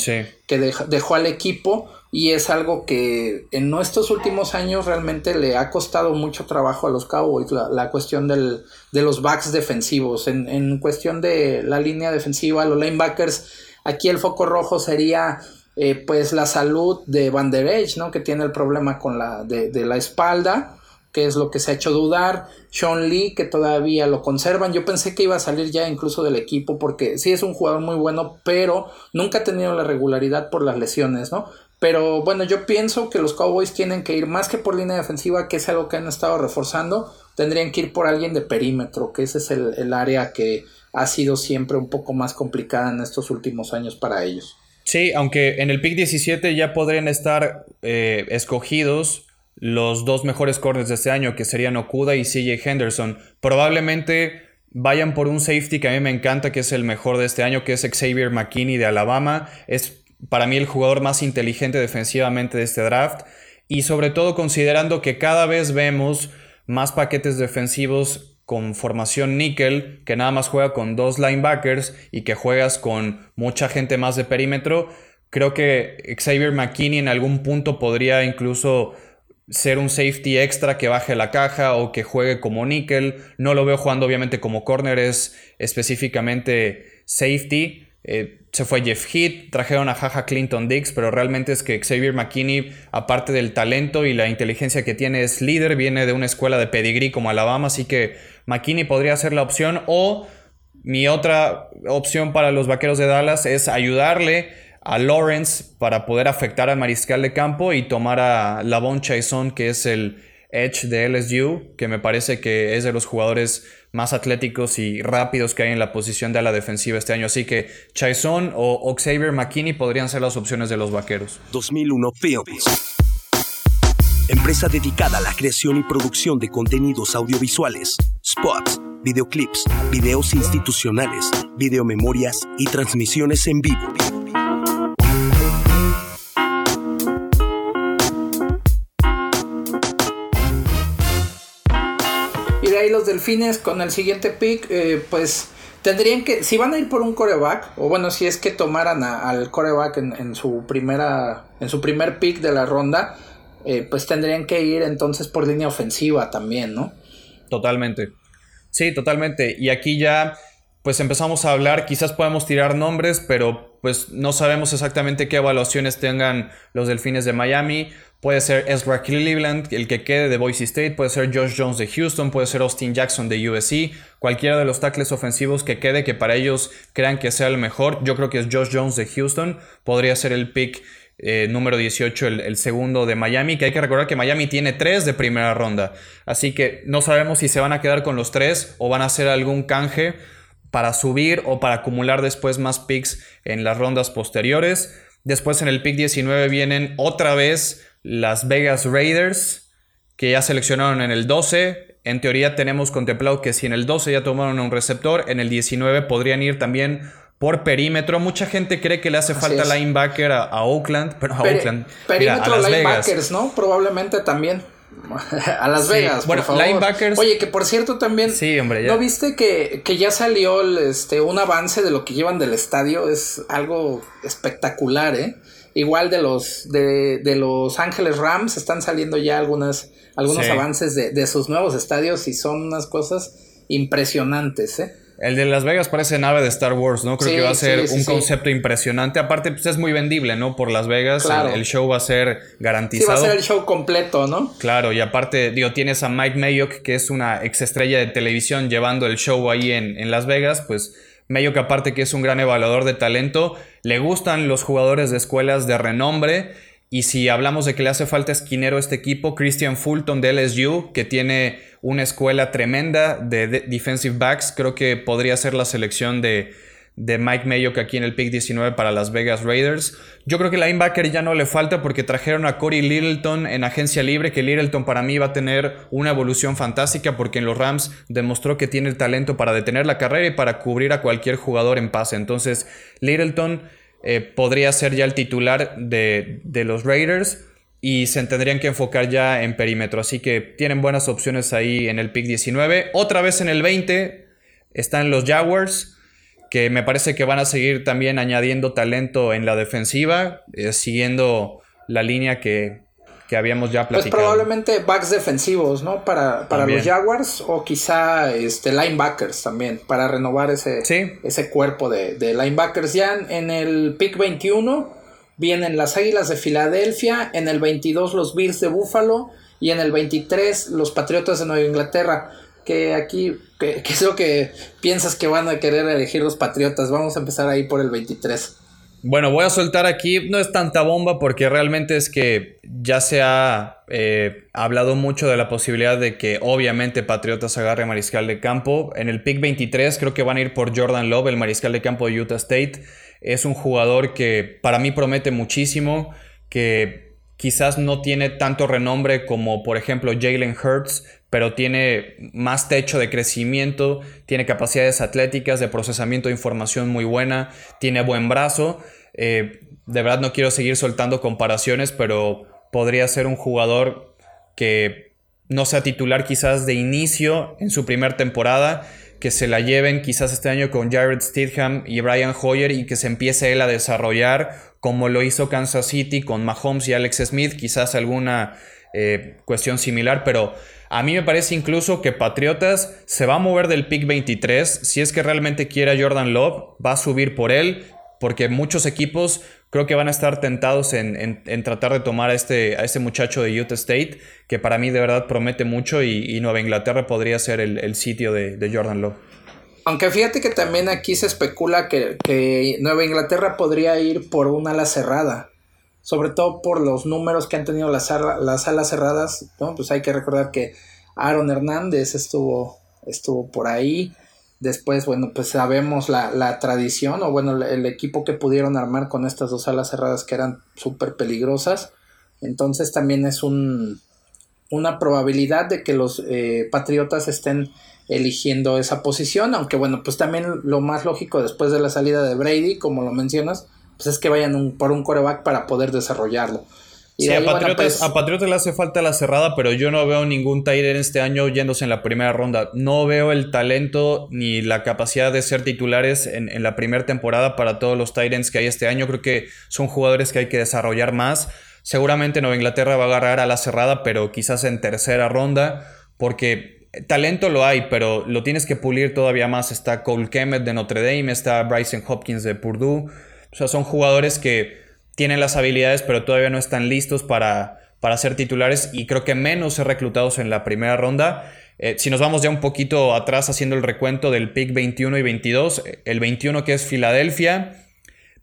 que dejó al equipo y es algo que en nuestros últimos años realmente le ha costado mucho trabajo a los Cowboys, la, cuestión del, de los backs defensivos, en, en, cuestión de la línea defensiva, los linebackers, aquí el foco rojo sería eh, pues la salud de Van Der Edge, ¿no? que tiene el problema con la de la espalda, que es lo que se ha hecho dudar. Sean Lee, que todavía lo conservan. Yo pensé que iba a salir ya incluso del equipo porque sí es un jugador muy bueno, pero nunca ha tenido la regularidad por las lesiones, ¿no? Pero bueno, yo pienso que los Cowboys tienen que ir más que por línea defensiva, que es algo que han estado reforzando, tendrían que ir por alguien de perímetro, que ese es el, área que ha sido siempre un poco más complicada en estos últimos años para ellos. Sí, aunque en el pick 17 ya podrían estar eh, escogidos los dos mejores corners de este año, que serían Okuda y CJ Henderson. Probablemente vayan por un safety que a mí me encanta, que es el mejor de este año, que es Xavier McKinney de Alabama. Es para mí el jugador más inteligente defensivamente de este draft y sobre todo considerando que cada vez vemos más paquetes defensivos con formación níquel, que nada más juega con dos linebackers y que juegas con mucha gente más de perímetro, creo que Xavier McKinney en algún punto podría incluso ser un safety extra que baje la caja o que juegue como níquel. No lo veo jugando obviamente como corner, es específicamente safety Eh, se fue Jeff Heath, trajeron a Jaja Clinton Dix, pero realmente es que Xavier McKinney, aparte del talento y la inteligencia que tiene, es líder, viene de una escuela de pedigrí como Alabama, así que McKinney podría ser la opción. O mi otra opción para los vaqueros de Dallas es ayudarle a Lawrence para poder afectar al mariscal de campo y tomar a Lavon Chaison, que es el edge de LSU, que me parece que es de los jugadores más atléticos y rápidos que hay en la posición de la defensiva este año. Así que Chaison o Xavier McKinney podrían ser las opciones de los vaqueros. 2001 Films. Empresa dedicada a la creación y producción de contenidos audiovisuales, spots, videoclips, videos institucionales, videomemorias y transmisiones en vivo ahí los delfines con el siguiente pick, eh, pues tendrían que, si van a ir por un coreback, o bueno, si es que tomaran al coreback en, su primera, en su primer pick de la ronda, eh, pues tendrían que ir entonces por línea ofensiva también, ¿no? Totalmente. Sí, totalmente. Y aquí ya, pues empezamos a hablar, quizás podemos tirar nombres, pero pues no sabemos exactamente qué evaluaciones tengan los delfines de Miami. Puede ser Ezra Cleveland, el que quede de Boise State, puede ser Josh Jones de Houston, puede ser Austin Jackson de USC, cualquiera de los tackles ofensivos que quede que para ellos crean que sea el mejor. Yo creo que es Josh Jones de Houston, podría ser el pick eh, número 18, el, segundo de Miami, que hay que recordar que Miami tiene tres de primera ronda, así que no sabemos si se van a quedar con los tres o van a hacer algún canje para subir o para acumular después más picks en las rondas posteriores. Después en el pick 19 vienen otra vez las Vegas Raiders, que ya seleccionaron en el 12. En teoría tenemos contemplado que si en el 12 ya tomaron un receptor, en el 19 podrían ir también por perímetro. Mucha gente cree que le hace falta linebacker a, Oakland, pero a Oakland. Perímetro linebackers, ¿no? Probablemente también. a Las Vegas, bueno, por Linebackers. Oye, que por cierto también. Sí, hombre, ¿No viste que, que ya salió este, un avance de lo que llevan del estadio? Es algo espectacular, ¿eh? Igual de los, de, de los Ángeles Rams están saliendo ya algunas, algunos avances de, de, sus nuevos estadios y son unas cosas impresionantes, ¿eh? El de Las Vegas parece nave de Star Wars, ¿no? Creo que va a ser un concepto impresionante. Aparte, pues es muy vendible, ¿no? Por Las Vegas. El, show va a ser garantizado. Sí, va a ser el show completo, ¿no? Claro, y aparte, digo, tienes a Mike Mayock, que es una exestrella de televisión llevando el show ahí en, en Las Vegas, pues Mayock aparte que es un gran evaluador de talento, le gustan los jugadores de escuelas de renombre y si hablamos de que le hace falta esquinero a este equipo, Christian Fulton de LSU, que tiene una escuela tremenda de, defensive backs, creo que podría ser la selección de, de Mike Mayock aquí en el pick 19 para Las Vegas Raiders. Yo creo que linebacker ya no le falta porque trajeron a Corey Littleton en agencia libre, que Littleton para mí va a tener una evolución fantástica porque en los Rams demostró que tiene el talento para detener la carrera y para cubrir a cualquier jugador en pase. Entonces, Littleton eh, podría ser ya el titular de, de los Raiders y se tendrían que enfocar ya en perímetro. Así que tienen buenas opciones ahí en el pick 19. Otra vez en el 20 están los Jaguars que me parece que van a seguir también añadiendo talento en la defensiva, eh, siguiendo la línea que, habíamos ya pues platicado. Pues probablemente backs defensivos, ¿no? Para, para los Jaguars o quizá este, linebackers también, para renovar ese, ese cuerpo de, de, linebackers. Ya en el pick 21 vienen las Águilas de Filadelfia, en el 22 los Bills de Buffalo y en el 23 los Patriotas de Nueva Inglaterra que aquí, que, es lo que piensas que van a querer elegir los Patriotas. Vamos a empezar ahí por el 23. Bueno, voy a soltar aquí, no es tanta bomba porque realmente es que ya se ha eh, hablado mucho de la posibilidad de que obviamente Patriotas agarre mariscal de campo. En el pick 23 creo que van a ir por Jordan Love, el mariscal de campo de Utah State. Es un jugador que para mí promete muchísimo, que quizás no tiene tanto renombre como por ejemplo Jalen Hurts, pero tiene más techo de crecimiento, tiene capacidades atléticas de procesamiento de información muy buena, tiene buen brazo. Eh, de verdad no quiero seguir soltando comparaciones, pero podría ser un jugador que no sea titular quizás de inicio en su primera temporada, que se la lleven quizás este año con Jared Stidham y Brian Hoyer y que se empiece él a desarrollar como lo hizo Kansas City con Mahomes y Alex Smith, quizás alguna eh, cuestión similar, pero a mí me parece incluso que Patriotas se va a mover del pick 23. Si es que realmente quiere Jordan Love, va a subir por él. Porque muchos equipos creo que van a estar tentados en, tratar de tomar a este, a este muchacho de Utah State, que para mí de verdad promete mucho y, Nueva Inglaterra podría ser el, sitio de, Jordan Lowe. Aunque fíjate que también aquí se especula que, Nueva Inglaterra podría ir por una ala cerrada, sobre todo por los números que han tenido las, las alas cerradas, ¿no? Pues hay que recordar que Aaron Hernández estuvo, estuvo por ahí. Después, bueno, pues sabemos la, tradición o bueno, el equipo que pudieron armar con estas dos alas cerradas que eran súper peligrosas. Entonces también es un, una probabilidad de que los eh, Patriotas estén eligiendo esa posición, aunque bueno, pues también lo más lógico después de la salida de Brady, como lo mencionas, pues es que vayan por un coreback para poder desarrollarlo sí, a, Patriotas, a, Patriotas, le hace falta la cerrada, pero yo no veo ningún Tyler este año yéndose en la primera ronda. No veo el talento ni la capacidad de ser titulares en, la primera temporada para todos los Titans que hay este año. Creo que son jugadores que hay que desarrollar más. Seguramente Nueva Inglaterra va a agarrar a la cerrada, pero quizás en tercera ronda, porque talento lo hay, pero lo tienes que pulir todavía más. Está Cole Kemet de Notre Dame, está Bryson Hopkins de Purdue. O sea, son jugadores que tienen las habilidades, pero todavía no están listos para, para ser titulares y creo que menos ser reclutados en la primera ronda. Eh, si nos vamos ya un poquito atrás haciendo el recuento del pick 21 y 22, el 21 que es Filadelfia,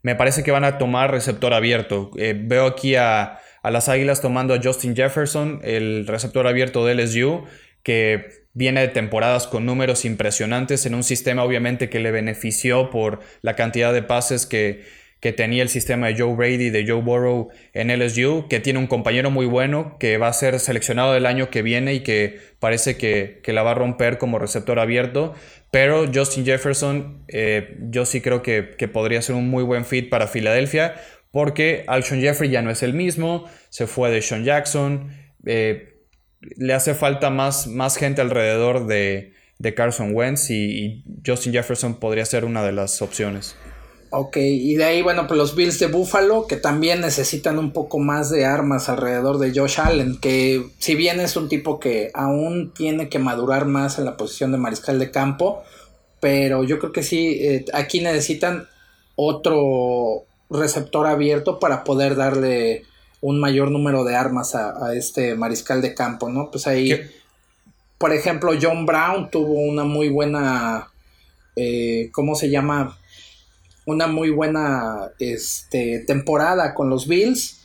me parece que van a tomar receptor abierto. Eh, veo aquí a, a, las Águilas tomando a Justin Jefferson, el receptor abierto de LSU, que viene de temporadas con números impresionantes en un sistema obviamente que le benefició por la cantidad de pases que, que tenía el sistema de Joe Brady, de Joe Burrow en LSU, que tiene un compañero muy bueno, que va a ser seleccionado el año que viene y que parece que, la va a romper como receptor abierto. Pero Justin Jefferson, eh, yo sí creo que, podría ser un muy buen fit para Filadelfia, porque Alshon Jeffrey ya no es el mismo, se fue de Sean Jackson, eh, le hace falta más, más gente alrededor de, Carson Wentz y Justin Jefferson podría ser una de las opciones. Ok, y de ahí, bueno, pues los Bills de Buffalo, que también necesitan un poco más de armas alrededor de Josh Allen, que si bien es un tipo que aún tiene que madurar más en la posición de mariscal de campo, pero yo creo que sí, eh, aquí necesitan otro receptor abierto para poder darle un mayor número de armas a, este mariscal de campo, ¿no? Pues ahí, por ejemplo, John Brown tuvo una muy buena, eh, ¿cómo se llama? Una muy buena este, temporada con los Bills.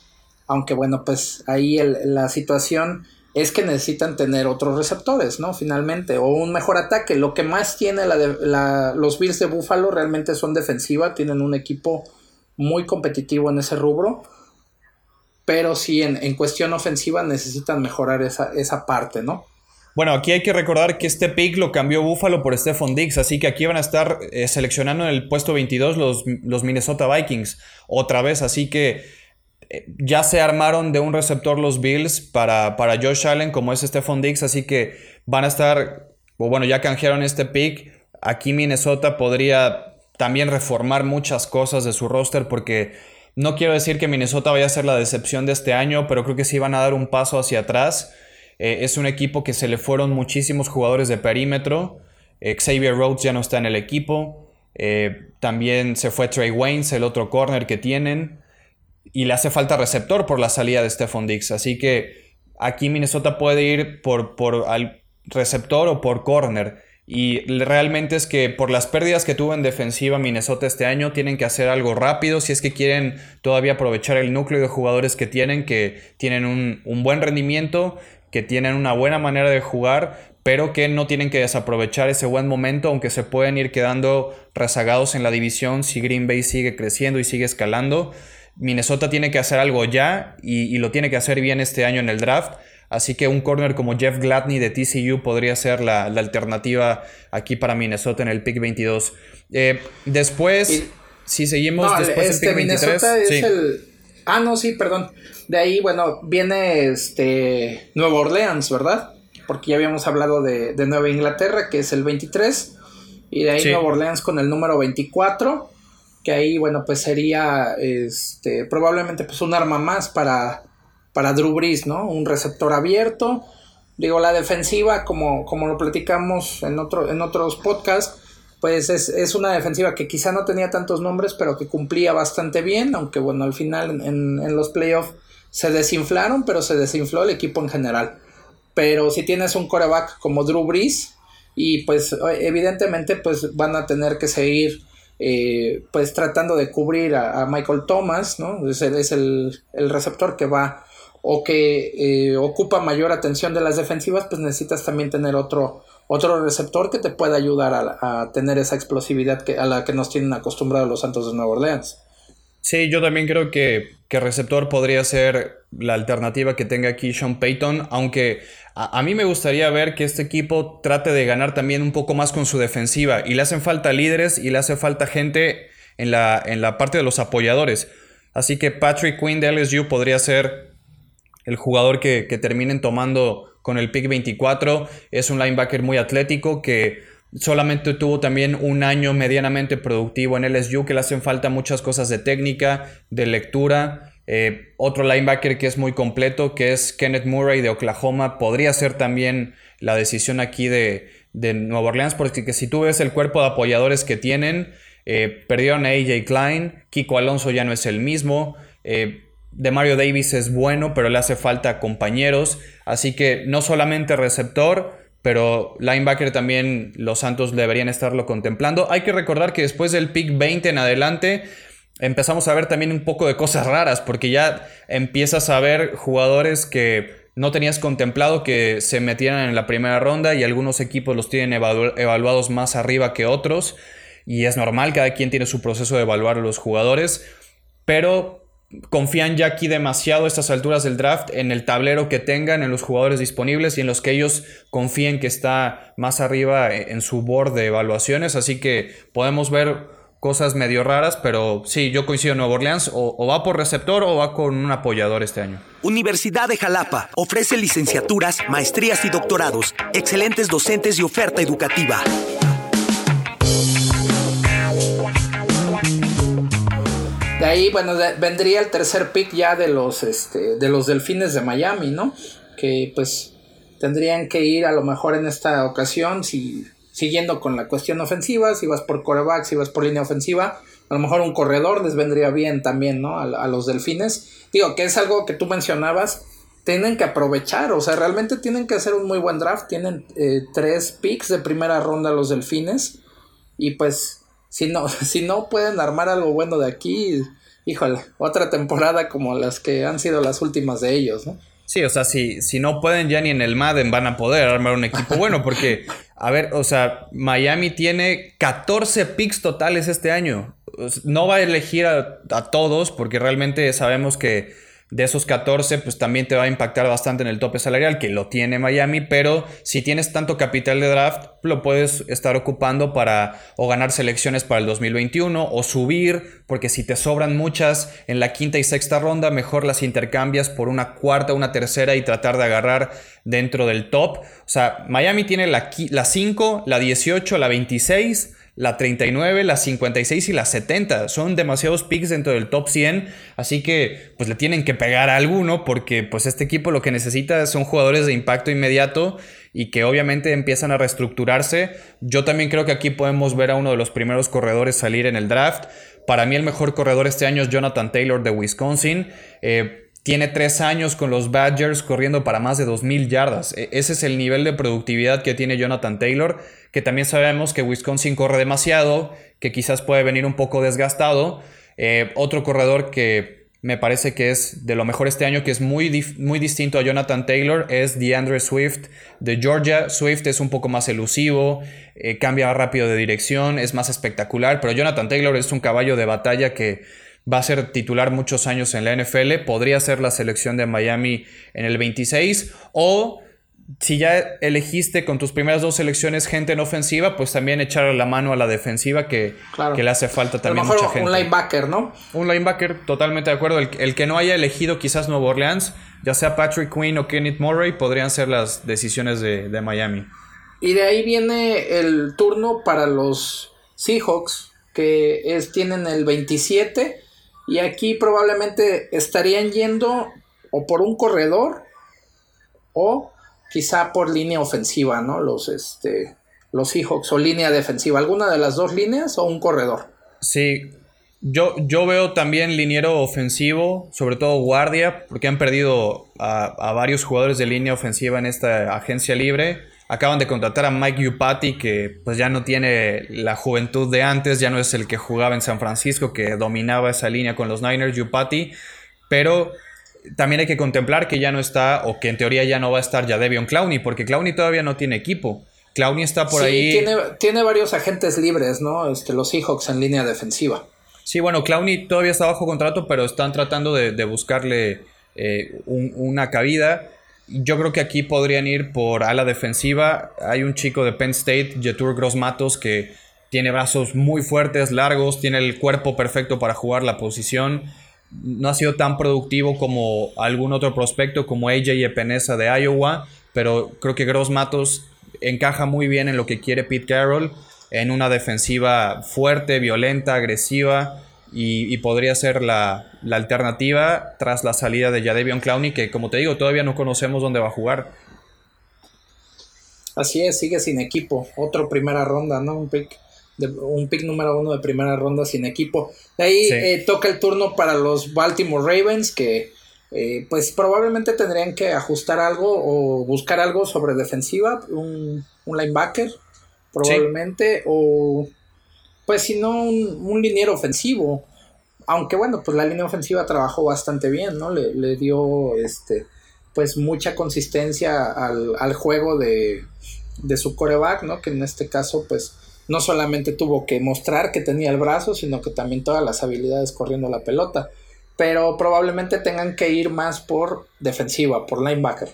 Aunque bueno, pues ahí la situación es que necesitan tener otros receptores, ¿no? Finalmente, o un mejor ataque. Lo que más tiene la, los Bills de Buffalo realmente son defensiva, tienen un equipo muy competitivo en ese rubro. Pero sí, en, en cuestión ofensiva necesitan mejorar esa, esa parte, ¿no? Bueno, aquí hay que recordar que este pick lo cambió Buffalo por Stephon Diggs, así que aquí van a estar eh, seleccionando en el puesto 22 los, los, Minnesota Vikings otra vez, así que eh, ya se armaron de un receptor los Bills para, para Josh Allen como es Stephon Diggs, así que van a estar, o bueno, ya canjearon este pick, aquí Minnesota podría también reformar muchas cosas de su roster porque no quiero decir que Minnesota vaya a ser la decepción de este año, pero creo que sí van a dar un paso hacia atrás. Eh, es un equipo que se le fueron muchísimos jugadores de perímetro. Eh, Xavier Rhodes ya no está en el equipo. Eh, también se fue Trey Waynes, el otro corner que tienen. Y le hace falta receptor por la salida de Stephon Dix. Así que aquí Minnesota puede ir por, por al receptor o por corner. Y realmente es que por las pérdidas que tuvo en defensiva Minnesota este año, tienen que hacer algo rápido si es que quieren todavía aprovechar el núcleo de jugadores que tienen, que tienen un, un buen rendimiento que tienen una buena manera de jugar, pero que no tienen que desaprovechar ese buen momento, aunque se pueden ir quedando rezagados en la división si Green Bay sigue creciendo y sigue escalando. Minnesota tiene que hacer algo ya y, lo tiene que hacer bien este año en el draft. Así que un corner como Jeff Gladney de TCU podría ser la, alternativa aquí para Minnesota en el pick 22. Eh, después, si seguimos después del pick 23. Este ah, no, sí, perdón. De ahí, bueno, viene este Nueva Orleans, ¿verdad? Porque ya habíamos hablado de, Nueva Inglaterra, que es el 23. Y de ahí Nueva Orleans con el número 24. Que ahí, bueno, pues sería este, probablemente pues un arma más para, para Drew Brees, ¿no? Un receptor abierto. Digo, la defensiva, como, como lo platicamos en, otro, en otros podcasts, pues es, una defensiva que quizá no tenía tantos nombres, pero que cumplía bastante bien, aunque bueno, al final en, en los playoffs se desinflaron, pero se desinfló el equipo en general. Pero si tienes un coreback como Drew Brees, y pues evidentemente pues van a tener que seguir eh, pues tratando de cubrir a, Michael Thomas, ¿no? Es, es el, receptor que va o que eh, ocupa mayor atención de las defensivas, pues necesitas también tener otro, otro receptor que te pueda ayudar a, tener esa explosividad a la que nos tienen acostumbrados los Santos de Nueva Orleans. Sí, yo también creo que, que, receptor podría ser la alternativa que tenga aquí Sean Payton, aunque a, mí me gustaría ver que este equipo trate de ganar también un poco más con su defensiva y le hacen falta líderes y le hace falta gente en la, en la parte de los apoyadores. Así que Patrick Quinn de LSU podría ser el jugador que, que terminen tomando con el pick 24. Es un linebacker muy atlético que Solamente tuvo también un año medianamente productivo en LSU, que le hacen falta muchas cosas de técnica, de lectura. Eh, otro linebacker que es muy completo, que es Kenneth Murray de Oklahoma, podría ser también la decisión aquí de, Nueva Orleans, porque si tú ves el cuerpo de apoyadores que tienen, eh, perdieron a AJ Klein, Kiko Alonso ya no es el mismo. Eh, de Mario Davis es bueno, pero le hace falta compañeros. Así que no solamente receptor, pero linebacker también los Santos deberían estarlo contemplando. Hay que recordar que después del pick 20 en adelante empezamos a ver también un poco de cosas raras, porque ya empiezas a ver jugadores que no tenías contemplado que se metieran en la primera ronda y algunos equipos los tienen evaluados más arriba que otros. Y es normal, cada quien tiene su proceso de evaluar a los jugadores. Pero confían ya aquí demasiado a estas alturas del draft en el tablero que tengan, en los jugadores disponibles y en los que ellos confíen que está más arriba en su board de evaluaciones. Así que podemos ver cosas medio raras, pero sí, yo coincido en Nueva Orleans, o, va por receptor o va con un apoyador este año. Universidad de Jalapa ofrece licenciaturas, maestrías y doctorados, excelentes docentes y oferta educativa. De ahí, bueno, vendría el tercer pick ya de los, este, de los Delfines de Miami, ¿no? Que pues tendrían que ir a lo mejor en esta ocasión, si, siguiendo con la cuestión ofensiva, si vas por coreback, si vas por línea ofensiva, a lo mejor un corredor les vendría bien también, ¿no? A, los Delfines. Digo, que es algo que tú mencionabas, tienen que aprovechar, o sea, realmente tienen que hacer un muy buen draft, tienen eh, tres picks de primera ronda los Delfines, y pues si no, si no pueden armar algo bueno de aquí, híjole, otra temporada como las que han sido las últimas de ellos, ¿no? Sí, o sea, si, si no pueden ya ni en el Madden van a poder armar un equipo bueno, porque, a ver, o sea, Miami tiene 14 picks totales este año. No va a elegir a todos, porque realmente sabemos que de esos 14, pues también te va a impactar bastante en el tope salarial, que lo tiene Miami, pero si tienes tanto capital de draft, lo puedes estar ocupando para o ganar selecciones para el 2021 o subir, porque si te sobran muchas en la quinta y sexta ronda, mejor las intercambias por una cuarta, una tercera y tratar de agarrar dentro del top. O sea, Miami tiene la, la 5, la 18, la 26 la 39, la 56 y la 70. Son demasiados picks dentro del top 100, así que pues le tienen que pegar a alguno porque pues este equipo lo que necesita son jugadores de impacto inmediato y que obviamente empiezan a reestructurarse. Yo también creo que aquí podemos ver a uno de los primeros corredores salir en el draft. Para mí el mejor corredor este año es Jonathan Taylor de Wisconsin. Eh, tiene tres años con los Badgers corriendo para más de 2.000 yardas. E, ese es el nivel de productividad que tiene Jonathan Taylor, que también sabemos que Wisconsin corre demasiado, que quizás puede venir un poco desgastado. Eh, otro corredor que me parece que es de lo mejor este año, que es muy, muy distinto a Jonathan Taylor, es DeAndre Swift de Georgia. Swift es un poco más elusivo, eh, cambia rápido de dirección, es más espectacular, pero Jonathan Taylor es un caballo de batalla que va a ser titular muchos años en la NFL, podría ser la selección de Miami en el 26 o si ya elegiste con tus primeras dos selecciones gente en ofensiva, pues también echarle la mano a la defensiva que, que le hace falta también a mucha gente. Un linebacker, ¿no? Un linebacker, totalmente de acuerdo. El, que no haya elegido quizás Nuevo Orleans, ya sea Patrick Quinn o Kenneth Murray, podrían ser las decisiones de, de Miami. Y de ahí viene el turno para los Seahawks, que es, tienen el 27 y aquí probablemente estarían yendo o por un corredor o quizá por línea ofensiva, ¿no? Los, este, los Seahawks o línea defensiva? ¿Alguna de las dos líneas o un corredor? Sí, yo, yo veo también liniero ofensivo, sobre todo guardia, porque han perdido a, a varios jugadores de línea ofensiva en esta agencia libre. Acaban de contratar a Mike Yupati, que pues ya no tiene la juventud de antes, ya no es el que jugaba en San Francisco, que dominaba esa línea con los Niners, Yupati. Pero también hay que contemplar que ya no está, o que en teoría ya no va a estar ya Devion Clowney, porque Clowney todavía no tiene equipo. Clowney está por Sí, ahí. Tiene, tiene varios agentes libres, ¿no? Este, los Seahawks en línea defensiva. Sí, bueno, Clowney todavía está bajo contrato, pero están tratando de, de buscarle eh, un- una cabida. Yo creo que aquí podrían ir por ala defensiva. Hay un chico de Penn State, Jetur Gross Matos, que tiene brazos muy fuertes, largos, tiene el cuerpo perfecto para jugar la posición. No ha sido tan productivo como algún otro prospecto, como AJ Epenesa de Iowa, pero creo que Gross Matos encaja muy bien en lo que quiere Pete Carroll, en una defensiva fuerte, violenta, agresiva, y, y podría ser la, la alternativa tras la salida de Jadevion Clowney, que como te digo, todavía no conocemos dónde va a jugar. Así es, sigue sin equipo. Otro primera ronda, ¿no? Un pick, de, un pick número uno de primera ronda sin equipo. De ahí Sí. eh, toca el turno para los Baltimore Ravens, que eh, pues probablemente tendrían que ajustar algo o buscar algo sobre defensiva, un, un linebacker, probablemente, o pues si no, un, un liniero ofensivo. Aunque bueno, pues la línea ofensiva trabajó bastante bien, ¿no? Le, le dio este pues mucha consistencia al, al juego de, de su coreback, ¿no? Que en este caso, pues, no solamente tuvo que mostrar que tenía el brazo, sino que también todas las habilidades corriendo la pelota. Pero probablemente tengan que ir más por defensiva, por linebacker.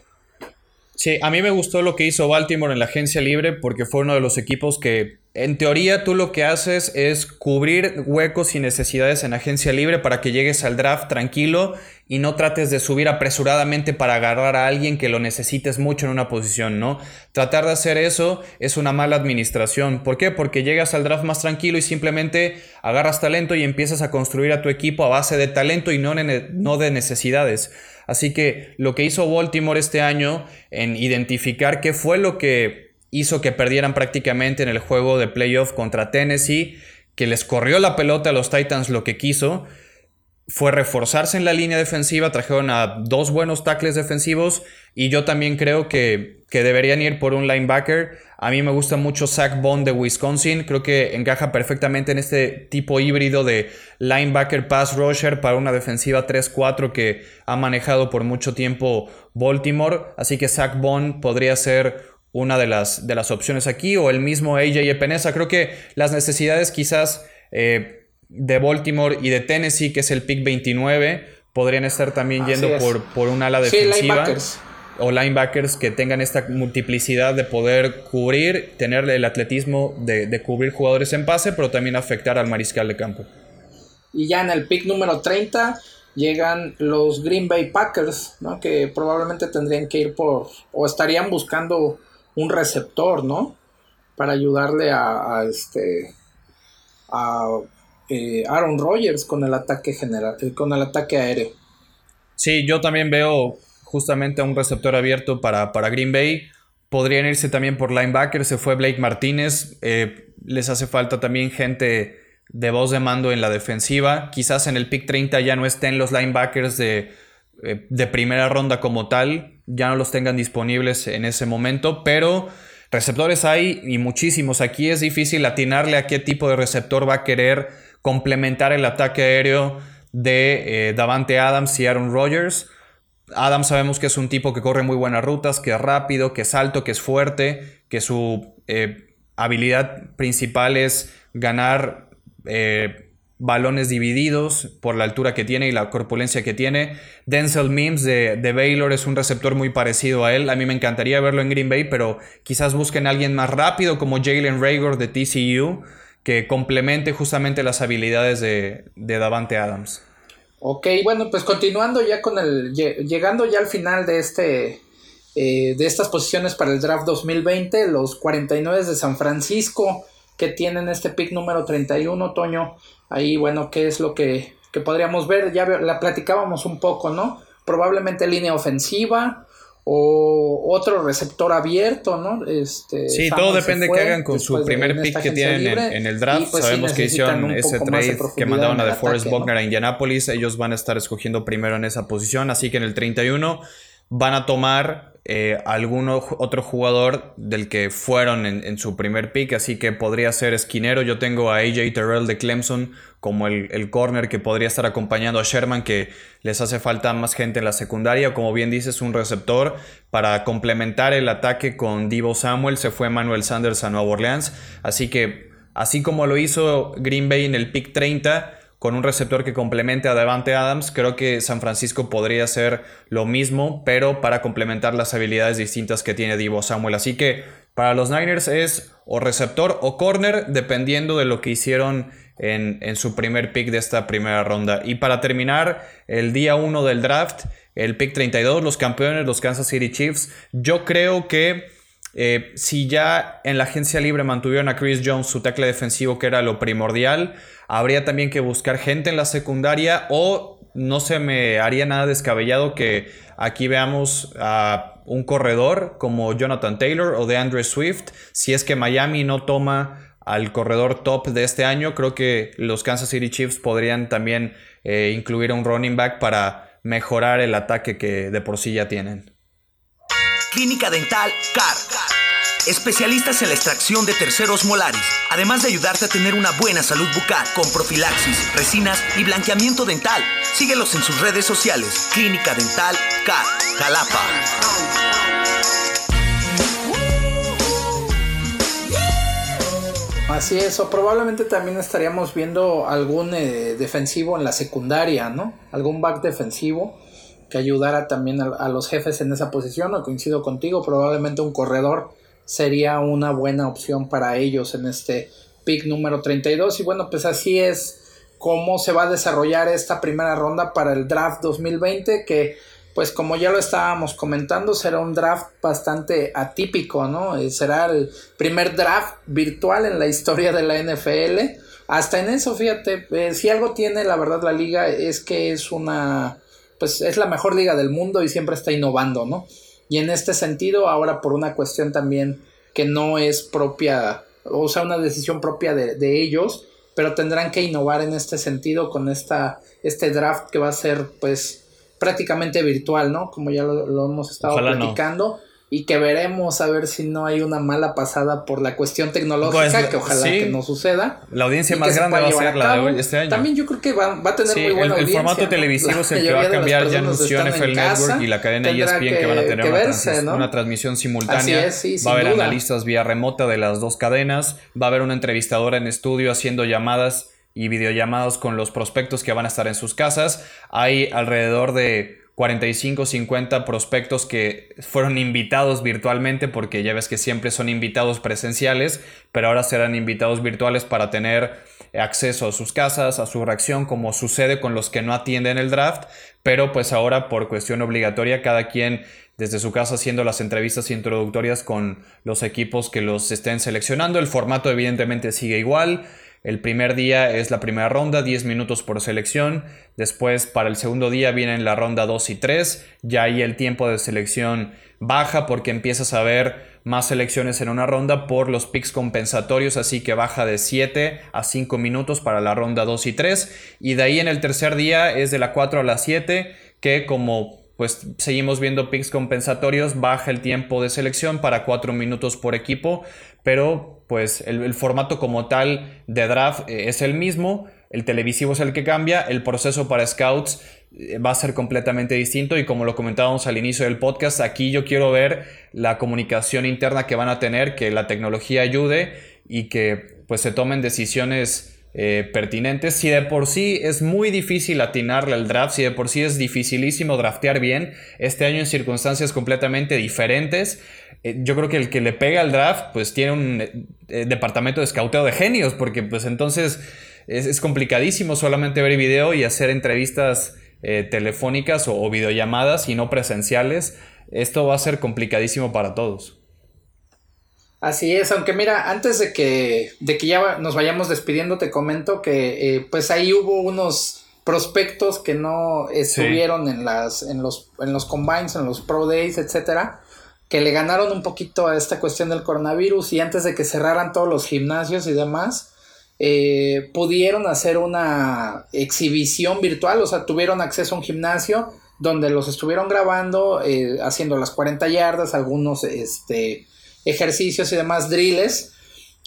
Sí, a mí me gustó lo que hizo Baltimore en la agencia libre porque fue uno de los equipos que, en teoría, tú lo que haces es cubrir huecos y necesidades en agencia libre para que llegues al draft tranquilo y no trates de subir apresuradamente para agarrar a alguien que lo necesites mucho en una posición, ¿no? Tratar de hacer eso es una mala administración. ¿Por qué? Porque llegas al draft más tranquilo y simplemente agarras talento y empiezas a construir a tu equipo a base de talento y no, no de necesidades. Así que lo que hizo Baltimore este año en identificar qué fue lo que hizo que perdieran prácticamente en el juego de playoff contra Tennessee, que les corrió la pelota a los Titans lo que quiso, fue reforzarse en la línea defensiva, trajeron a dos buenos tackles defensivos y yo también creo que, que deberían ir por un linebacker. A mí me gusta mucho Zach Bond de Wisconsin, creo que encaja perfectamente en este tipo híbrido de linebacker pass rusher para una defensiva 3-4 que ha manejado por mucho tiempo Baltimore, así que Zach Bond podría ser una de las, de las opciones aquí o el mismo AJ Epinesa. Creo que las necesidades quizás... eh, de Baltimore y de Tennessee, que es el pick 29, podrían estar también Así yendo es. por, por un ala Sí, defensiva. linebackers. o linebackers que tengan esta multiplicidad de poder cubrir, tener el atletismo de, de cubrir jugadores en pase, pero también afectar al mariscal de campo. Y ya en el pick número 30 llegan los Green Bay Packers, ¿no? Que probablemente tendrían que ir por, o estarían buscando un receptor, ¿no? Para ayudarle a, este, a eh, Aaron Rodgers con el ataque general, eh, con el ataque aéreo. Sí, yo también veo justamente a un receptor abierto para, para Green Bay. Podrían irse también por linebacker. Se fue Blake Martínez. Eh, les hace falta también gente de voz de mando en la defensiva. Quizás en el pick 30 ya no estén los linebackers de, de primera ronda como tal. Ya no los tengan disponibles en ese momento. Pero receptores hay y muchísimos. Aquí es difícil atinarle a qué tipo de receptor va a querer complementar el ataque aéreo de eh, Davante Adams y Aaron Rodgers. Adams sabemos que es un tipo que corre muy buenas rutas, que es rápido, que es alto, que es fuerte, que su eh, habilidad principal es ganar eh, balones divididos por la altura que tiene y la corpulencia que tiene. Denzel Mims de, Baylor es un receptor muy parecido a él. A mí me encantaría verlo en Green Bay, pero quizás busquen a alguien más rápido como Jalen Rager de TCU que complemente justamente las habilidades de, de Davante Adams. Ok, bueno, pues continuando ya con el. Llegando ya al final de este. Eh, de estas posiciones para el draft 2020, los 49 de San Francisco que tienen este pick número 31, Toño. Ahí, bueno, ¿qué es lo que, que podríamos ver? Ya la platicábamos un poco, ¿no? Probablemente línea ofensiva o otro receptor abierto, ¿no? Este, sí, todo depende de que hagan con su primer pick que tienen en, el draft. Pues, Sabemos que hicieron ese trade que mandaron a DeForest Buckner a Indianapolis. Ellos van a estar escogiendo primero en esa posición, así que en el 31 van a tomar eh, algún otro jugador del que fueron en, su primer pick, así que podría ser esquinero. Yo tengo a AJ Terrell de Clemson como el, corner que podría estar acompañando a Sherman, que les hace falta más gente en la secundaria. Como bien dices, un receptor para complementar el ataque con Divo Samuel. Se fue Manuel Sanders a Nueva Orleans, así que así como lo hizo Green Bay en el pick 30 con un receptor que complemente a Devante Adams, creo que San Francisco podría hacer lo mismo, pero para complementar las habilidades distintas que tiene Divo Samuel. Así que para los Niners es o receptor o corner, dependiendo de lo que hicieron en, en su primer pick de esta primera ronda. Y para terminar, el día 1 del draft, el pick 32, los campeones, los Kansas City Chiefs, yo creo que eh, si ya en la agencia libre mantuvieron a Chris Jones su tackle defensivo, que era lo primordial, habría también que buscar gente en la secundaria o no se me haría nada descabellado que aquí veamos a un corredor como Jonathan Taylor o de Andrew Swift. Si es que Miami no toma al corredor top de este año, creo que los Kansas City Chiefs podrían también eh, incluir a un running back para mejorar el ataque que de por sí ya tienen. Clínica Dental CAR. Especialistas en la extracción de terceros molares, además de ayudarte a tener una buena salud bucal con profilaxis, resinas y blanqueamiento dental. Síguelos en sus redes sociales. Clínica Dental CAR, Jalapa. Así es, o probablemente también estaríamos viendo algún eh, defensivo en la secundaria, ¿no? Algún back defensivo que ayudara también a, los jefes en esa posición, o coincido contigo, probablemente un corredor sería una buena opción para ellos en este pick número 32 y bueno, pues así es cómo se va a desarrollar esta primera ronda para el draft 2020 que pues como ya lo estábamos comentando será un draft bastante atípico, ¿no? Eh, será el primer draft virtual en la historia de la NFL. Hasta en eso, fíjate, eh, si algo tiene la verdad la liga es que es una pues es la mejor liga del mundo y siempre está innovando, ¿no? Y en este sentido, ahora por una cuestión también que no es propia, o sea, una decisión propia de, de ellos, pero tendrán que innovar en este sentido con esta, este draft que va a ser pues prácticamente virtual, ¿no? Como ya lo, hemos estado platicando y que veremos a ver si no hay una mala pasada por la cuestión tecnológica, pues, que ojalá que no suceda. La audiencia más grande va a ser la de este año. También yo creo que va, a tener muy buena el, el formato televisivo es el que va a cambiar, ya anunció NFL Network y la cadena ESPN que, que, van a tener una, transmisión simultánea. va a haber analistas vía remota de las dos cadenas, va a haber una entrevistadora en estudio haciendo llamadas y videollamadas con los prospectos que van a estar en sus casas. Hay alrededor de 45, 50 prospectos que fueron invitados virtualmente, porque ya ves que siempre son invitados presenciales, pero ahora serán invitados virtuales para tener acceso a sus casas, a su reacción, como sucede con los que no atienden el draft, pero pues ahora por cuestión obligatoria cada quien desde su casa haciendo las entrevistas introductorias con los equipos que los estén seleccionando. El formato evidentemente sigue igual. El primer día es la primera ronda, 10 minutos por selección. Después para el segundo día vienen la ronda 2 y 3. Ya ahí el tiempo de selección baja porque empiezas a ver más selecciones en una ronda por los picks compensatorios, así que baja de 7 a 5 minutos para la ronda 2 y 3. Y de ahí en el tercer día es de la 4 a la 7, que como pues seguimos viendo picks compensatorios, baja el tiempo de selección para 4 minutos por equipo, pero pues el, formato como tal de draft eh, es el mismo, el televisivo es el que cambia, el proceso para scouts eh, va a ser completamente distinto y como lo comentábamos al inicio del podcast, aquí yo quiero ver la comunicación interna que van a tener, que la tecnología ayude y que pues se tomen decisiones eh, pertinentes. Si de por sí es muy difícil atinarle al draft, si de por sí es dificilísimo draftear bien, este año en circunstancias completamente diferentes, eh, yo creo que el que le pega al draft, pues tiene un eh, departamento de escauteo de genios, porque pues entonces es, complicadísimo solamente ver video y hacer entrevistas telefónicas o videollamadas y no presenciales. Esto va a ser complicadísimo para todos. Así es, aunque mira, antes de que, de que ya nos vayamos despidiendo, te comento que eh, pues ahí hubo unos prospectos que no estuvieron en las en los en los combines, en los pro days, etcétera, que le ganaron un poquito a esta cuestión del coronavirus y antes de que cerraran todos los gimnasios y demás, eh, pudieron hacer una exhibición virtual, o sea, tuvieron acceso a un gimnasio donde los estuvieron grabando, eh, haciendo las 40 yardas, algunos este, ejercicios y demás drills.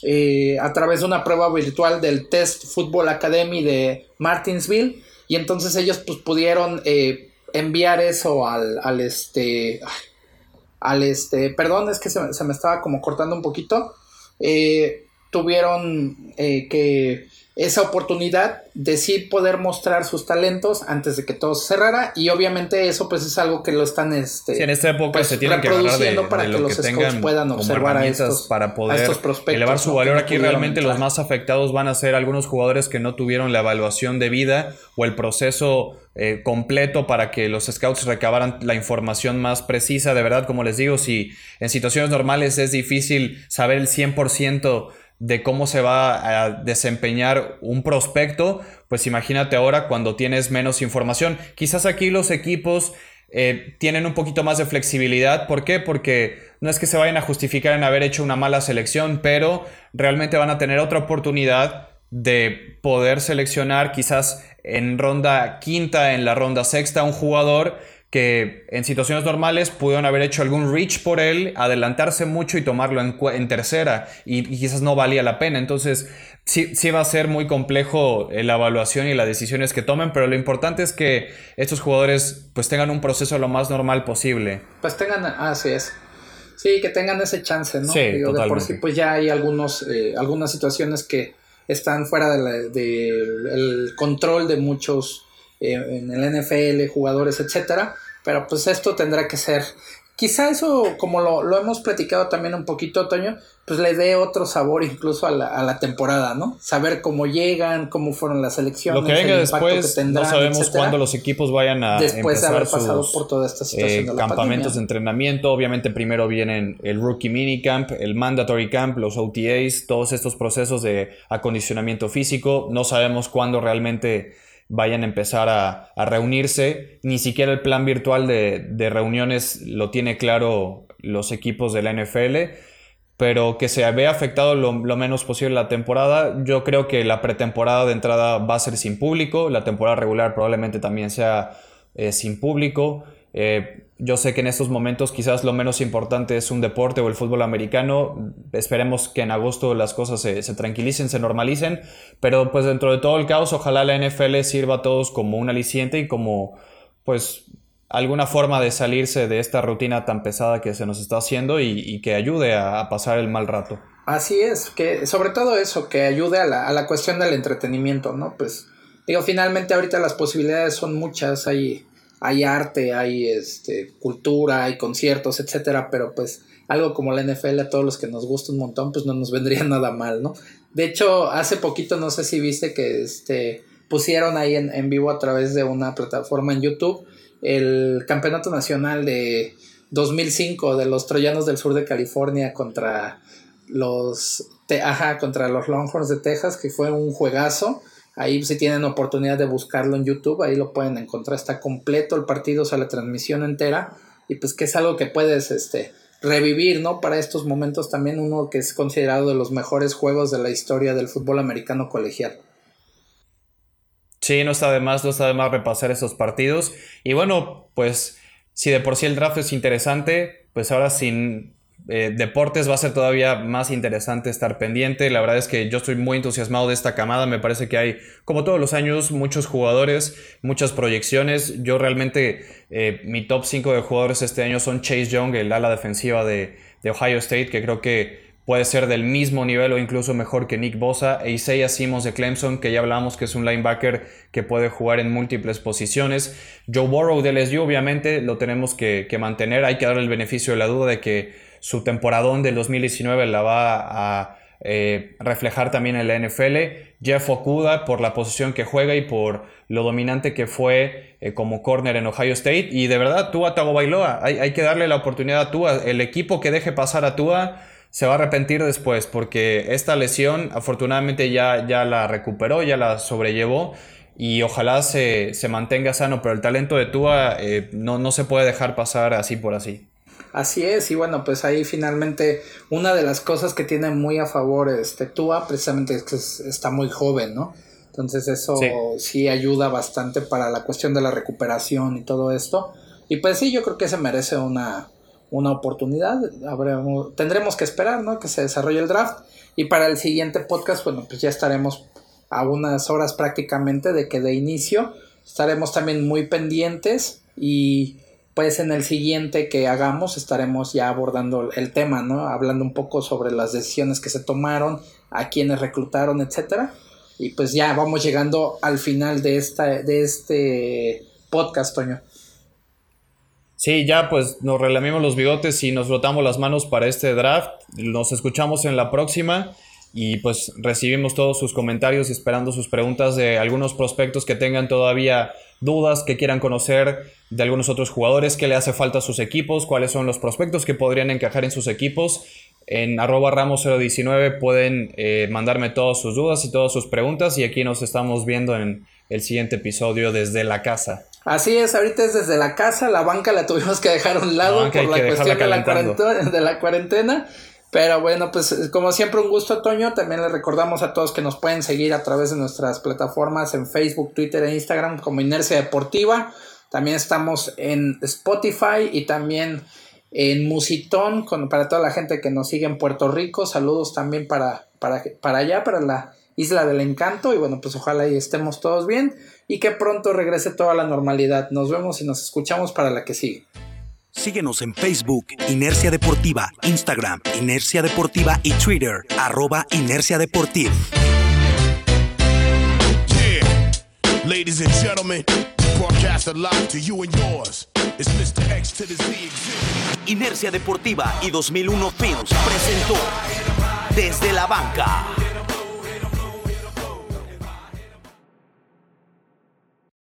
Eh, a través de una prueba virtual del Test Football Academy de Martinsville y entonces ellos pues pudieron enviar eso al, al este al este, perdón, es que se, me estaba como cortando un poquito, eh, tuvieron eh, que esa oportunidad de sí poder mostrar sus talentos antes de que todo se cerrara. Y obviamente eso pues es algo que lo están este en esta época pues, se tienen que para que, los tengan puedan observar a estos para poder elevar su valor. Aquí realmente los más afectados van a ser algunos jugadores que no tuvieron la evaluación de vida o el proceso eh, completo para que los scouts recabaran la información más precisa. De verdad como les digo si en situaciones normales es difícil saber el 100% de cómo se va a desempeñar un prospecto, pues imagínate ahora cuando tienes menos información. Quizás aquí los equipos eh, tienen un poquito más de flexibilidad. ¿Por qué? Porque no es que se vayan a justificar en haber hecho una mala selección, pero realmente van a tener otra oportunidad de poder seleccionar quizás en ronda quinta, en la ronda sexta, un jugador que en situaciones normales pudieron haber hecho algún reach por él, adelantarse mucho y tomarlo en, tercera y, quizás no valía la pena. Entonces sí, sí va a ser muy complejo la evaluación y las decisiones que tomen, pero lo importante es que estos jugadores pues tengan un proceso lo más normal posible. Pues tengan, así es. Sí, que tengan ese chance, ¿no? Sí, Digo, de por sí pues ya hay algunos, eh, algunas situaciones que están fuera del de control de muchos eh, en el NFL, jugadores, etcétera. Pero pues esto tendrá que ser. Quizá eso, como lo, lo, hemos platicado también un poquito, Toño, pues le dé otro sabor incluso a la, a la temporada, ¿no? Saber cómo llegan, cómo fueron las elecciones. Lo que venga después, no sabemos cuándo los equipos vayan a después de haber pasado por toda esta situación eh, campamentos de entrenamiento. Obviamente primero vienen el rookie minicamp, el mandatory camp, los OTAs, todos estos procesos de acondicionamiento físico. No sabemos cuándo realmente vayan a empezar a, reunirse. Ni siquiera el plan virtual de, reuniones lo tiene claro los equipos de la NFL, pero que se vea afectado lo, menos posible la temporada. Yo creo que la pretemporada de entrada va a ser sin público, la temporada regular probablemente también sea eh, sin público. Eh, yo sé que en estos momentos quizás lo menos importante es un deporte o el fútbol americano. Esperemos que en agosto las cosas se, tranquilicen, se normalicen. Pero pues dentro de todo el caos, ojalá la NFL sirva a todos como un aliciente y como pues alguna forma de salirse de esta rutina tan pesada que se nos está haciendo y, que ayude a, pasar el mal rato. Así es, que sobre todo eso, que ayude a la, a la cuestión del entretenimiento, ¿no? Pues digo, finalmente ahorita las posibilidades son muchas, hay hay arte, hay este, cultura, hay conciertos, etcétera, pero pues algo como la NFL a todos los que nos gusta un montón, pues no nos vendría nada mal, ¿no? De hecho, hace poquito, no sé si viste que este, pusieron ahí en, en vivo a través de una plataforma en YouTube el campeonato nacional de 2005 de los Troyanos del sur de California contra los, ajá, contra los Longhorns de Texas, que fue un juegazo Ahí si tienen oportunidad de buscarlo en YouTube, ahí lo pueden encontrar. Está completo el partido, o sea, la transmisión entera. Y pues que es algo que puedes este, revivir, ¿no? Para estos momentos también uno que es considerado de los mejores juegos de la historia del fútbol americano colegial. Sí, no está de más, no está más repasar esos partidos. Y bueno, pues si de por sí el draft es interesante, pues ahora sin eh, deportes va a ser todavía más interesante estar pendiente. La verdad es que yo estoy muy entusiasmado de esta camada. Me parece que hay, como todos los años, muchos jugadores, muchas proyecciones. Yo realmente, eh, mi top 5 de jugadores este año son Chase Young, el ala defensiva de, Ohio State, que creo que puede ser del mismo nivel o incluso mejor que Nick Bosa, e Isaiah Simmons de Clemson, que ya hablamos que es un linebacker que puede jugar en múltiples posiciones. Joe Burrow de LSU, obviamente, lo tenemos que, que mantener. Hay que darle el beneficio de la duda de que su temporadón del 2019 la va a eh, reflejar también en la NFL. Jeff Okuda por la posición que juega y por lo dominante que fue eh, como corner en Ohio State. Y de verdad, Tua Tagovailoa, hay, hay que darle la oportunidad a Tua. El equipo que deje pasar a Tua se va a arrepentir después porque esta lesión afortunadamente ya, ya la recuperó, ya la sobrellevó y ojalá se, mantenga sano, pero el talento de Tua eh, no, no se puede dejar pasar así por así. Así es, y bueno, pues ahí finalmente una de las cosas que tiene muy a favor este Tua precisamente es que está muy joven, ¿no? Entonces eso sí. ayuda bastante para la cuestión de la recuperación y todo esto. Y pues sí, yo creo que se merece una, una oportunidad. Habremos, tendremos que esperar, ¿no? Que se desarrolle el draft. Y para el siguiente podcast, bueno, pues ya estaremos a unas horas prácticamente de que de inicio estaremos también muy pendientes y pues en el siguiente que hagamos estaremos ya abordando el tema, ¿no? Hablando un poco sobre las decisiones que se tomaron, a quienes reclutaron, etcétera. Y pues ya vamos llegando al final de esta de este podcast, Toño. Sí, ya pues nos relamimos los bigotes y nos frotamos las manos para este draft. Nos escuchamos en la próxima y pues recibimos todos sus comentarios y esperando sus preguntas de algunos prospectos que tengan todavía dudas, que quieran conocer de algunos otros jugadores, qué le hace falta a sus equipos, cuáles son los prospectos que podrían encajar en sus equipos. En arroba ramos019 pueden eh, mandarme todas sus dudas y todas sus preguntas y aquí nos estamos viendo en el siguiente episodio desde la casa. Así es, ahorita es desde la casa, la banca la tuvimos que dejar a un lado por la cuestión de la, de la cuarentena. Pero bueno, pues como siempre un gusto, Toño. También les recordamos a todos que nos pueden seguir a través de nuestras plataformas en Facebook, Twitter e Instagram como Inercia Deportiva. También estamos en Spotify y también en Musitón para toda la gente que nos sigue en Puerto Rico. Saludos también para, para, para allá, para la Isla del Encanto. Y bueno, pues ojalá ahí estemos todos bien y que pronto regrese toda la normalidad. Nos vemos y nos escuchamos para la que sigue. Síguenos en Facebook, Inercia Deportiva, Instagram, Inercia Deportiva y Twitter, arroba Inercia Deportiva. Ladies and gentlemen, broadcast live to you and yours. It's Mr. X to the Z Inercia Deportiva y 2001 Films presentó Desde la Banca.